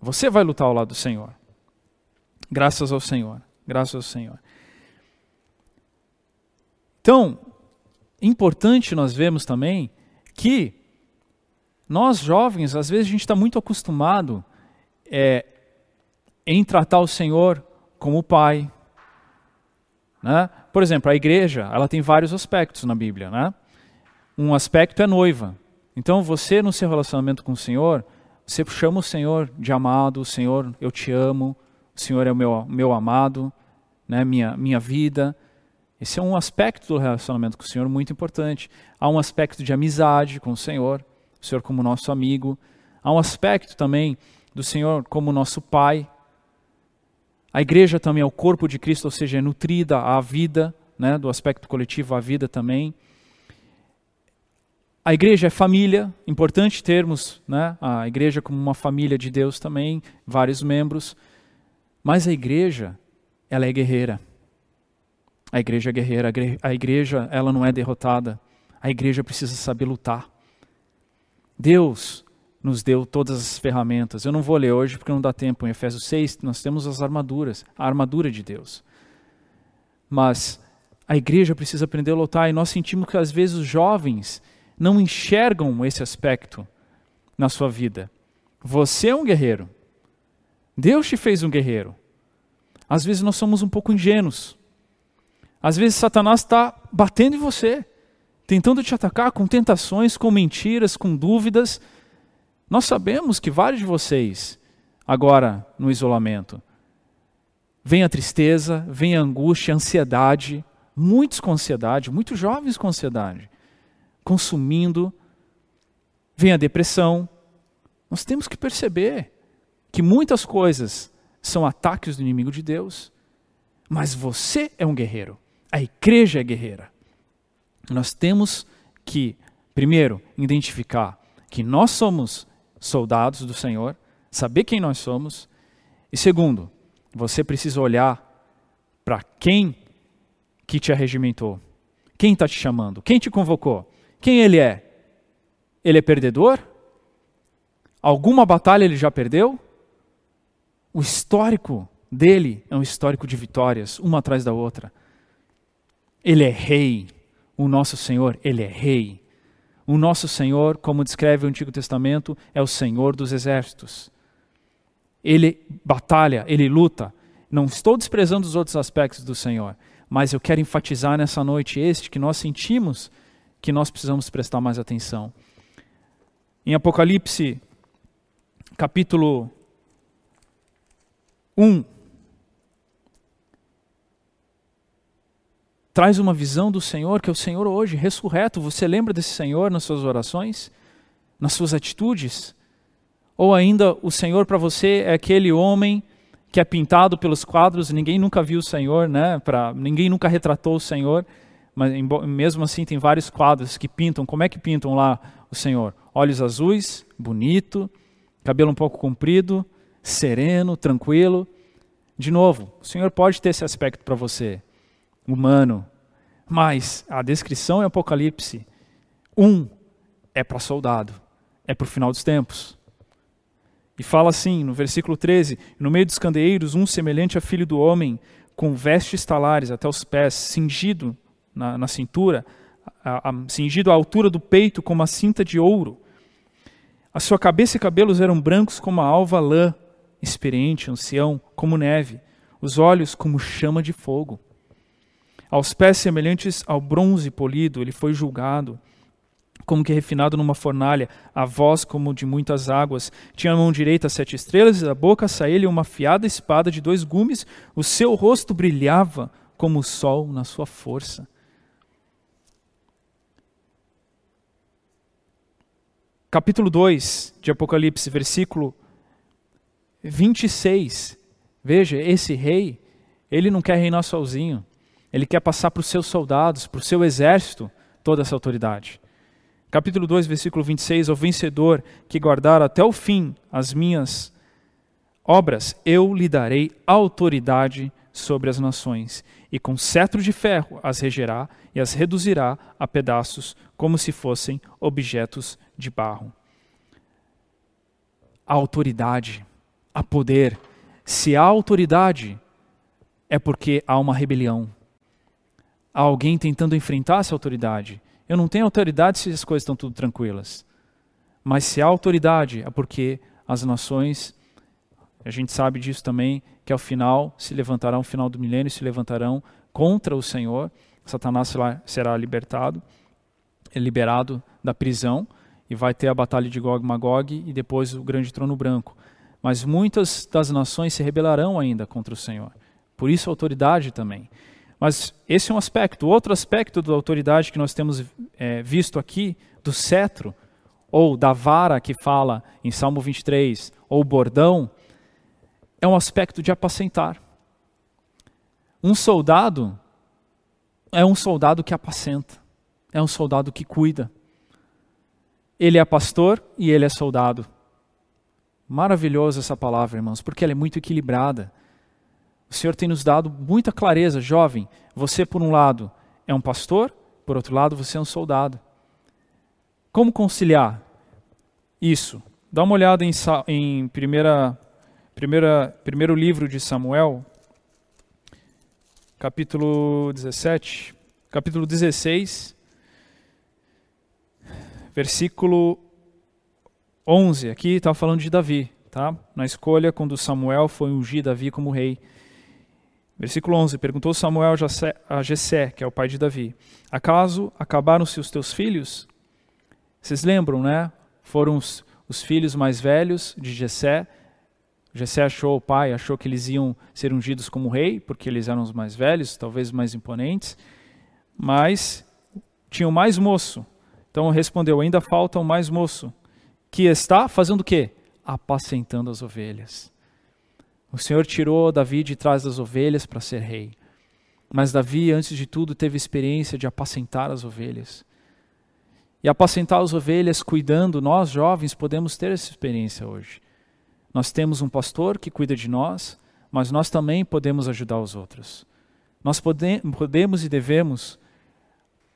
Você vai lutar ao lado do Senhor. Graças ao Senhor. Graças ao Senhor. Então, importante nós vemos também que nós jovens, às vezes a gente está muito acostumado é, em tratar o Senhor como pai. Né? Por exemplo, a igreja ela tem vários aspectos na Bíblia. Né? Um aspecto é noiva. Então você, no seu relacionamento com o Senhor, você chama o Senhor de amado, Senhor, eu te amo, o Senhor é o meu, meu amado, né? minha, minha vida. Esse é um aspecto do relacionamento com o Senhor muito importante. Há um aspecto de amizade com o Senhor o Senhor como nosso amigo. Há um aspecto também do Senhor como nosso Pai. A igreja também é o corpo de Cristo, ou seja, é nutrida à vida, né, do aspecto coletivo à vida também. A igreja é família, importante termos né, a igreja como uma família de Deus também, vários membros. Mas a igreja, ela é guerreira. A igreja é guerreira, a igreja ela não é derrotada. A igreja precisa saber lutar. Deus nos deu todas as ferramentas. Eu não vou ler hoje porque não dá tempo. Em Efésios 6, nós temos as armaduras, a armadura de Deus. Mas a igreja precisa aprender a lutar e nós sentimos que às vezes os jovens não enxergam esse aspecto na sua vida. Você é um guerreiro. Deus te fez um guerreiro. Às vezes nós somos um pouco ingênuos. Às vezes Satanás está batendo em você tentando te atacar com tentações, com mentiras, com dúvidas. Nós sabemos que vários de vocês, agora no isolamento, vem a tristeza, vem a angústia, a ansiedade, muitos com ansiedade, muitos jovens com ansiedade, consumindo, vem a depressão. Nós temos que perceber que muitas coisas são ataques do inimigo de Deus, mas você é um guerreiro, a igreja é guerreira. Nós temos que, primeiro, identificar que nós somos soldados do Senhor, saber quem nós somos, e segundo, você precisa olhar para quem que te arregimentou, quem está te chamando, quem te convocou, quem ele é. Ele é perdedor? Alguma batalha ele já perdeu? O histórico dele é um histórico de vitórias, uma atrás da outra. Ele é rei, o nosso Senhor, ele é rei. O nosso Senhor, como descreve o Antigo Testamento, é o Senhor dos exércitos. Ele batalha, ele luta. Não estou desprezando os outros aspectos do Senhor, mas eu quero enfatizar nessa noite este que nós sentimos que nós precisamos prestar mais atenção. Em Apocalipse, capítulo 1, traz uma visão do Senhor, que é o Senhor hoje, ressurreto. Você lembra desse Senhor nas suas orações, nas suas atitudes? Ou ainda o Senhor para você é aquele homem que é pintado pelos quadros, ninguém nunca viu o Senhor, né? Pra, ninguém nunca retratou o Senhor, mas mesmo assim tem vários quadros que pintam. Como é que pintam lá o Senhor? Olhos azuis, bonito, cabelo um pouco comprido, sereno, tranquilo. De novo, o Senhor pode ter esse aspecto para você humano. Mas a descrição em Apocalipse 1 é para soldado, é para o final dos tempos. E fala assim, no versículo 13: No meio dos candeeiros, um semelhante a filho do homem, com vestes talares até os pés, cingido na, na cintura, a, a, cingido à altura do peito com uma cinta de ouro. A sua cabeça e cabelos eram brancos como a alva lã, experiente, ancião, como neve, os olhos como chama de fogo. Aos pés semelhantes ao bronze polido, ele foi julgado, como que refinado numa fornalha, a voz como de muitas águas. Tinha a mão direita sete estrelas, e da boca saía-lhe uma afiada espada de dois gumes. O seu rosto brilhava como o sol na sua força. Capítulo 2 de Apocalipse, versículo 26. Veja, esse rei, ele não quer reinar sozinho. Ele quer passar para os seus soldados, para o seu exército, toda essa autoridade. Capítulo 2, versículo 26, ao vencedor que guardar até o fim as minhas obras, eu lhe darei autoridade sobre as nações, e com cetro de ferro as regerá e as reduzirá a pedaços, como se fossem objetos de barro. A autoridade, a poder. Se há autoridade, é porque há uma rebelião a alguém tentando enfrentar essa autoridade. Eu não tenho autoridade se as coisas estão tudo tranquilas. Mas se há autoridade, é porque as nações, a gente sabe disso também, que ao final se levantarão, no final do milênio, se levantarão contra o Senhor. Satanás será, será libertado, é liberado da prisão e vai ter a batalha de Gog e Magog e depois o grande trono branco. Mas muitas das nações se rebelarão ainda contra o Senhor. Por isso a autoridade também. Mas esse é um aspecto. Outro aspecto da autoridade que nós temos é, visto aqui, do cetro, ou da vara que fala em Salmo 23, ou bordão, é um aspecto de apacentar. Um soldado é um soldado que apacenta, é um soldado que cuida. Ele é pastor e ele é soldado. Maravilhosa essa palavra, irmãos, porque ela é muito equilibrada. O Senhor tem nos dado muita clareza, jovem. Você, por um lado, é um pastor, por outro lado, você é um soldado. Como conciliar isso? Dá uma olhada em, em primeira, primeira, primeiro livro de Samuel, capítulo 17, capítulo 16, versículo 11. Aqui está falando de Davi, tá? Na escolha, quando Samuel foi ungir Davi como rei. Versículo 11: Perguntou Samuel a Jessé, que é o pai de Davi: Acaso acabaram-se os teus filhos? Vocês lembram, né? Foram os, os filhos mais velhos de Jessé. Jessé achou o pai, achou que eles iam ser ungidos como rei, porque eles eram os mais velhos, talvez mais imponentes, mas tinham mais moço. Então respondeu: Ainda falta um mais moço, que está fazendo o quê? Apacentando as ovelhas. O Senhor tirou Davi de trás das ovelhas para ser rei. Mas Davi, antes de tudo, teve experiência de apacentar as ovelhas. E apacentar as ovelhas cuidando, nós jovens podemos ter essa experiência hoje. Nós temos um pastor que cuida de nós, mas nós também podemos ajudar os outros. Nós pode, podemos e devemos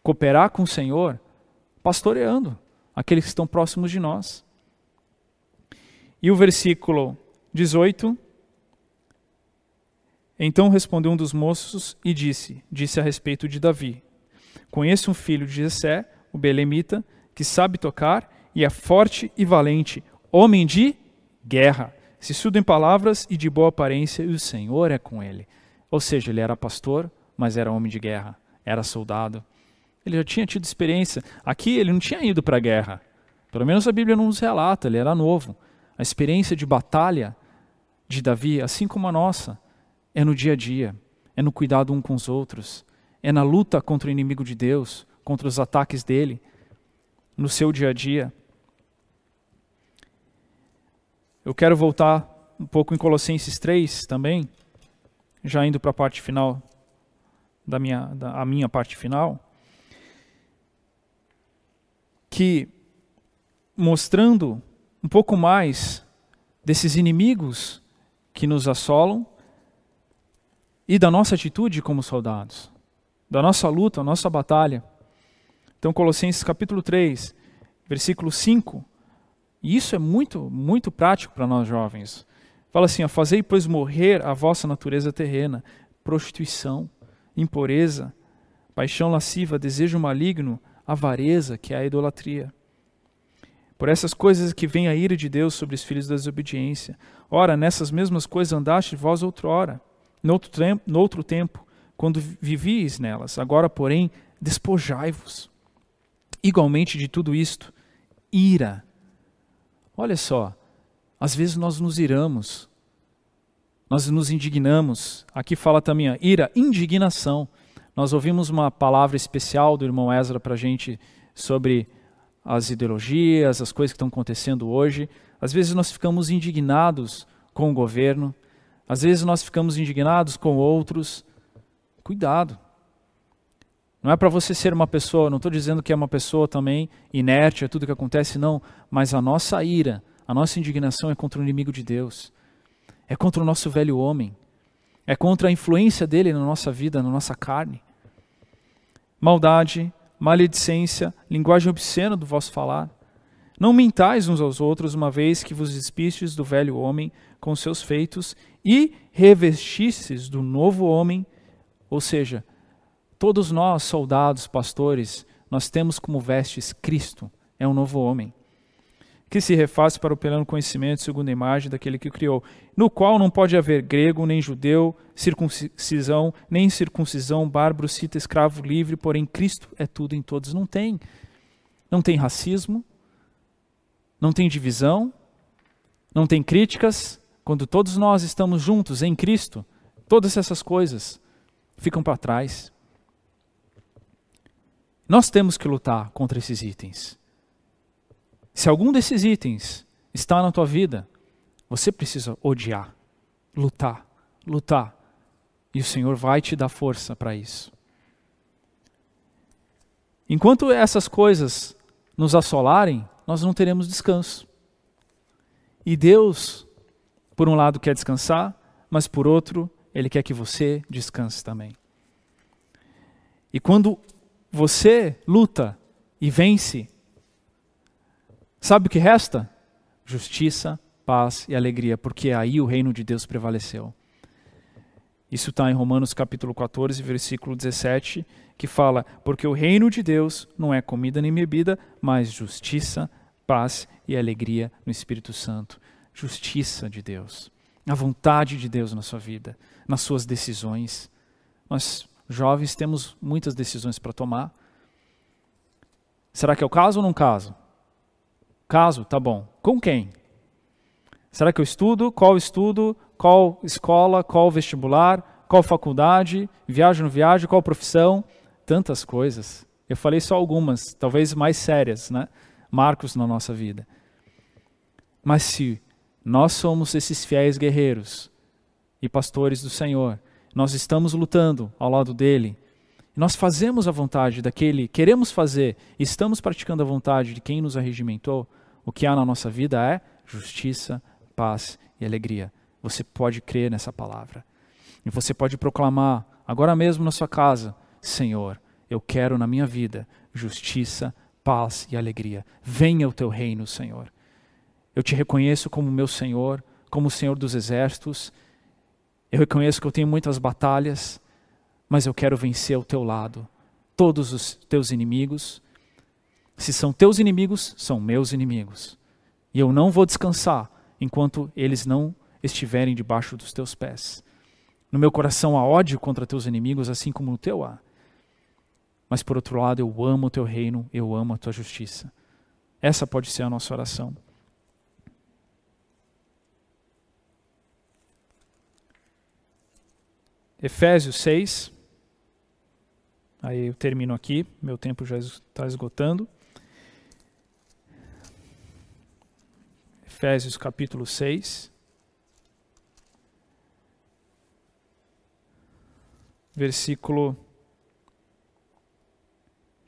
cooperar com o Senhor pastoreando aqueles que estão próximos de nós. E o versículo 18 então respondeu um dos moços e disse, disse a respeito de Davi: Conheço um filho de Jessé, o belemita, que sabe tocar e é forte e valente, homem de guerra. Se estuda em palavras e de boa aparência, e o Senhor é com ele. Ou seja, ele era pastor, mas era homem de guerra, era soldado. Ele já tinha tido experiência. Aqui ele não tinha ido para a guerra. Pelo menos a Bíblia não nos relata, ele era novo. A experiência de batalha de Davi, assim como a nossa, é no dia a dia, é no cuidado um com os outros, é na luta contra o inimigo de Deus, contra os ataques dele, no seu dia a dia. Eu quero voltar um pouco em Colossenses 3 também, já indo para a parte final da minha, da, a minha parte final, que mostrando um pouco mais desses inimigos que nos assolam e da nossa atitude como soldados, da nossa luta, nossa batalha. Então, Colossenses capítulo 3, versículo 5, e isso é muito, muito prático para nós jovens. Fala assim: Fazei, pois, morrer a vossa natureza terrena, prostituição, impureza, paixão lasciva, desejo maligno, avareza, que é a idolatria. Por essas coisas que vem a ira de Deus sobre os filhos da desobediência. Ora, nessas mesmas coisas andaste vós outrora, noutro tempo, noutro tempo quando vivíeis nelas. Agora, porém, despojai-vos. Igualmente de tudo isto, ira. Olha só, às vezes nós nos iramos, nós nos indignamos. Aqui fala também a ira, indignação. Nós ouvimos uma palavra especial do irmão Ezra para a gente sobre as ideologias, as coisas que estão acontecendo hoje. Às vezes nós ficamos indignados com o governo, às vezes nós ficamos indignados com outros. Cuidado. Não é para você ser uma pessoa, não estou dizendo que é uma pessoa também inerte a tudo que acontece, não. Mas a nossa ira, a nossa indignação é contra o inimigo de Deus. É contra o nosso velho homem. É contra a influência dele na nossa vida, na nossa carne. Maldade, maledicência, linguagem obscena do vosso falar. Não mintais uns aos outros, uma vez que vos despistes do velho homem com seus feitos e revestistes do novo homem, ou seja, todos nós, soldados, pastores, nós temos como vestes Cristo, é um novo homem que se refaz para o pleno conhecimento segundo a imagem daquele que o criou, no qual não pode haver grego, nem judeu, circuncisão, nem circuncisão, bárbaro, cita, escravo, livre, porém Cristo é tudo em todos. Não tem. Não tem racismo, não tem divisão, não tem críticas. Quando todos nós estamos juntos em Cristo, todas essas coisas ficam para trás. Nós temos que lutar contra esses itens. Se algum desses itens está na tua vida, você precisa odiar, lutar, lutar. E o Senhor vai te dar força para isso. Enquanto essas coisas nos assolarem, nós não teremos descanso. E Deus, por um lado, quer descansar, mas por outro, Ele quer que você descanse também. E quando você luta e vence, Sabe o que resta? Justiça, paz e alegria, porque aí o reino de Deus prevaleceu. Isso está em Romanos capítulo 14, versículo 17, que fala: Porque o reino de Deus não é comida nem bebida, mas justiça, paz e alegria no Espírito Santo. Justiça de Deus, a vontade de Deus na sua vida, nas suas decisões. Nós, jovens, temos muitas decisões para tomar. Será que é o caso ou não caso? Caso, tá bom. Com quem? Será que eu estudo? Qual estudo? Qual escola? Qual vestibular? Qual faculdade? Viajo no viagem? Qual profissão? Tantas coisas. Eu falei só algumas, talvez mais sérias, né? Marcos na nossa vida. Mas se nós somos esses fiéis guerreiros e pastores do Senhor, nós estamos lutando ao lado dele, nós fazemos a vontade daquele, queremos fazer, estamos praticando a vontade de quem nos arregimentou, o que há na nossa vida é justiça, paz e alegria. Você pode crer nessa palavra. E você pode proclamar, agora mesmo na sua casa: Senhor, eu quero na minha vida justiça, paz e alegria. Venha o teu reino, Senhor. Eu te reconheço como meu Senhor, como o Senhor dos exércitos. Eu reconheço que eu tenho muitas batalhas, mas eu quero vencer ao teu lado todos os teus inimigos se são teus inimigos, são meus inimigos. E eu não vou descansar enquanto eles não estiverem debaixo dos teus pés. No meu coração há ódio contra teus inimigos, assim como no teu há. Mas por outro lado, eu amo o teu reino, eu amo a tua justiça. Essa pode ser a nossa oração. Efésios 6. Aí eu termino aqui, meu tempo já está esgotando. Efésios capítulo 6. Versículo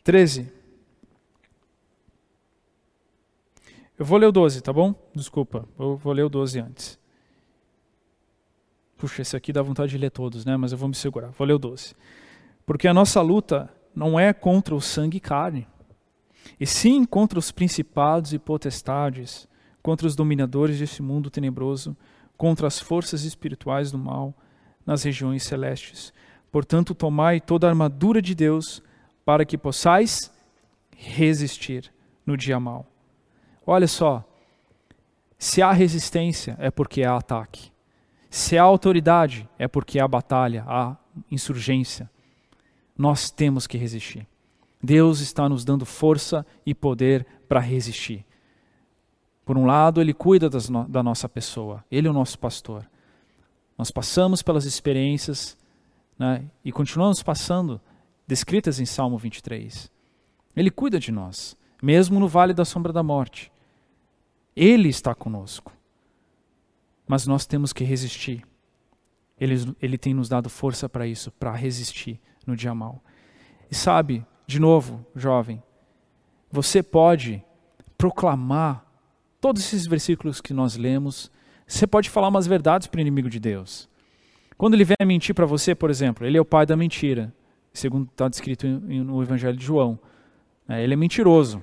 13. Eu vou ler o 12, tá bom? Desculpa, eu vou ler o 12 antes. Puxa, esse aqui dá vontade de ler todos, né? Mas eu vou me segurar. Vou ler o 12. Porque a nossa luta não é contra o sangue e carne, e sim contra os principados e potestades contra os dominadores deste mundo tenebroso, contra as forças espirituais do mal nas regiões celestes. Portanto, tomai toda a armadura de Deus, para que possais resistir no dia mal. Olha só, se há resistência é porque há ataque. Se há autoridade é porque há batalha, há insurgência. Nós temos que resistir. Deus está nos dando força e poder para resistir. Por um lado, Ele cuida no da nossa pessoa, Ele é o nosso pastor. Nós passamos pelas experiências né, e continuamos passando, descritas em Salmo 23. Ele cuida de nós, mesmo no vale da sombra da morte. Ele está conosco. Mas nós temos que resistir. Ele, ele tem nos dado força para isso, para resistir no dia mal. E sabe, de novo, jovem, você pode proclamar todos esses versículos que nós lemos, você pode falar umas verdades para o inimigo de Deus. Quando ele vier mentir para você, por exemplo, ele é o pai da mentira, segundo está descrito no Evangelho de João. É, ele é mentiroso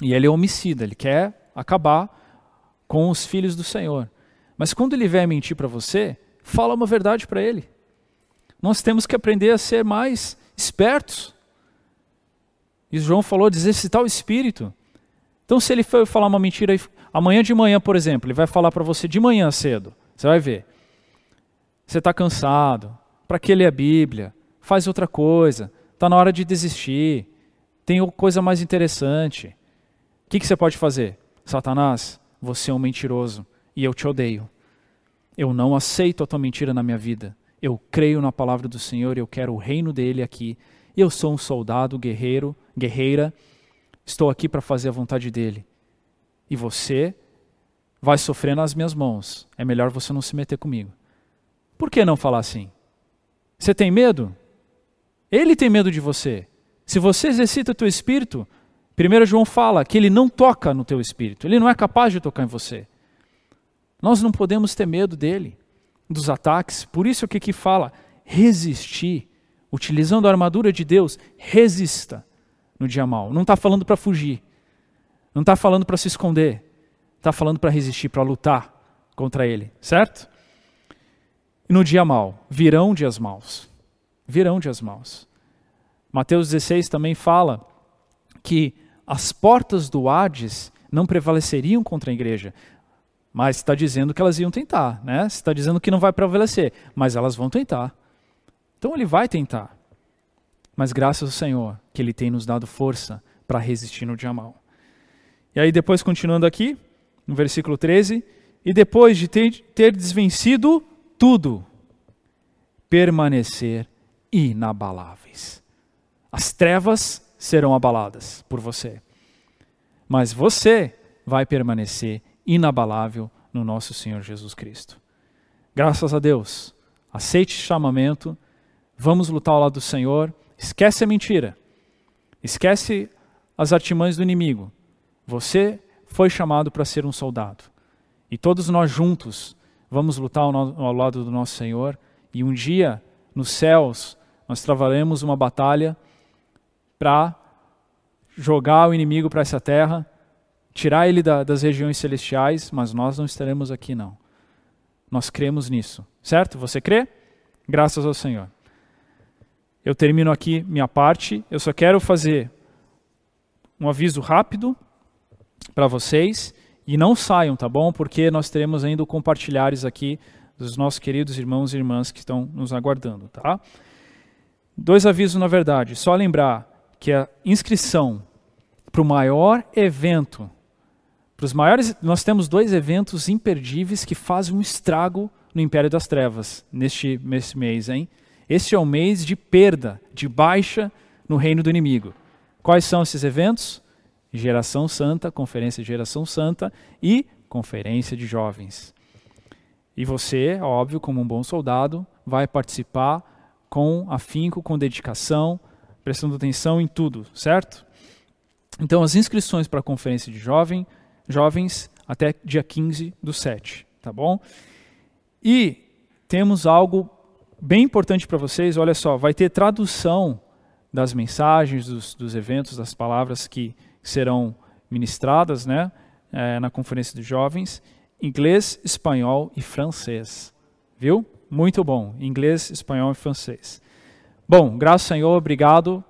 e ele é homicida, ele quer acabar com os filhos do Senhor. Mas quando ele vier mentir para você, fala uma verdade para ele. Nós temos que aprender a ser mais espertos. E João falou de exercitar o espírito. Então, se ele for falar uma mentira amanhã de manhã, por exemplo, ele vai falar para você de manhã cedo. Você vai ver. Você está cansado. Para que ler a Bíblia? Faz outra coisa. Está na hora de desistir. Tem coisa mais interessante. O que, que você pode fazer? Satanás, você é um mentiroso e eu te odeio. Eu não aceito a tua mentira na minha vida. Eu creio na palavra do Senhor, eu quero o reino dele aqui. Eu sou um soldado, guerreiro, guerreira Estou aqui para fazer a vontade dele. E você vai sofrer nas minhas mãos. É melhor você não se meter comigo. Por que não falar assim? Você tem medo? Ele tem medo de você. Se você exercita o teu espírito, 1 João fala que ele não toca no teu espírito, ele não é capaz de tocar em você. Nós não podemos ter medo dele, dos ataques. Por isso que aqui fala resistir, utilizando a armadura de Deus, resista no dia mal. Não está falando para fugir. Não está falando para se esconder. Está falando para resistir, para lutar contra ele, certo? E no dia mal, virão dias maus. Virão dias maus. Mateus 16 também fala que as portas do Hades não prevaleceriam contra a igreja. Mas está dizendo que elas iam tentar, né? Está dizendo que não vai prevalecer, mas elas vão tentar. Então ele vai tentar. Mas graças ao Senhor que Ele tem nos dado força para resistir no dia mal. E aí, depois, continuando aqui, no versículo 13: E depois de ter, ter desvencido tudo, permanecer inabaláveis. As trevas serão abaladas por você, mas você vai permanecer inabalável no nosso Senhor Jesus Cristo. Graças a Deus, aceite o chamamento, vamos lutar ao lado do Senhor Esquece a mentira. Esquece as artimanhas do inimigo. Você foi chamado para ser um soldado. E todos nós juntos vamos lutar ao, ao, lado do nosso Senhor. E um dia, nos céus, nós travaremos uma batalha para jogar o inimigo para essa terra, tirar ele da, das regiões celestiais, mas nós não estaremos aqui, não. Nós cremos nisso, certo? Você crê? Graças ao Senhor eu termino aqui minha parte. Eu só quero fazer um aviso rápido para vocês e não saiam, tá bom? Porque nós teremos ainda compartilhares aqui dos nossos queridos irmãos e irmãs que estão nos aguardando, tá? Dois avisos na verdade. Só lembrar que a inscrição para o maior evento, para os maiores, nós temos dois eventos imperdíveis que fazem um estrago no Império das Trevas neste, mês, hein? Este é o mês de perda, de baixa no reino do inimigo. Quais são esses eventos? Geração Santa, Conferência de Geração Santa e Conferência de Jovens. E você, óbvio, como um bom soldado, vai participar com afinco, com dedicação, prestando atenção em tudo, certo? Então, as inscrições para a Conferência de jovem, Jovens até dia 15 do 7, tá bom? E temos algo bem importante para vocês, olha só, vai ter tradução das mensagens, dos, dos eventos, das palavras que serão ministradas né, é, na Conferência de Jovens, inglês, espanhol e francês. Viu? Muito bom. Inglês, espanhol e francês. Bom, graças ao Senhor, obrigado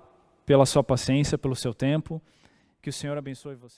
pela sua paciência, pelo seu tempo. Que o Senhor abençoe você.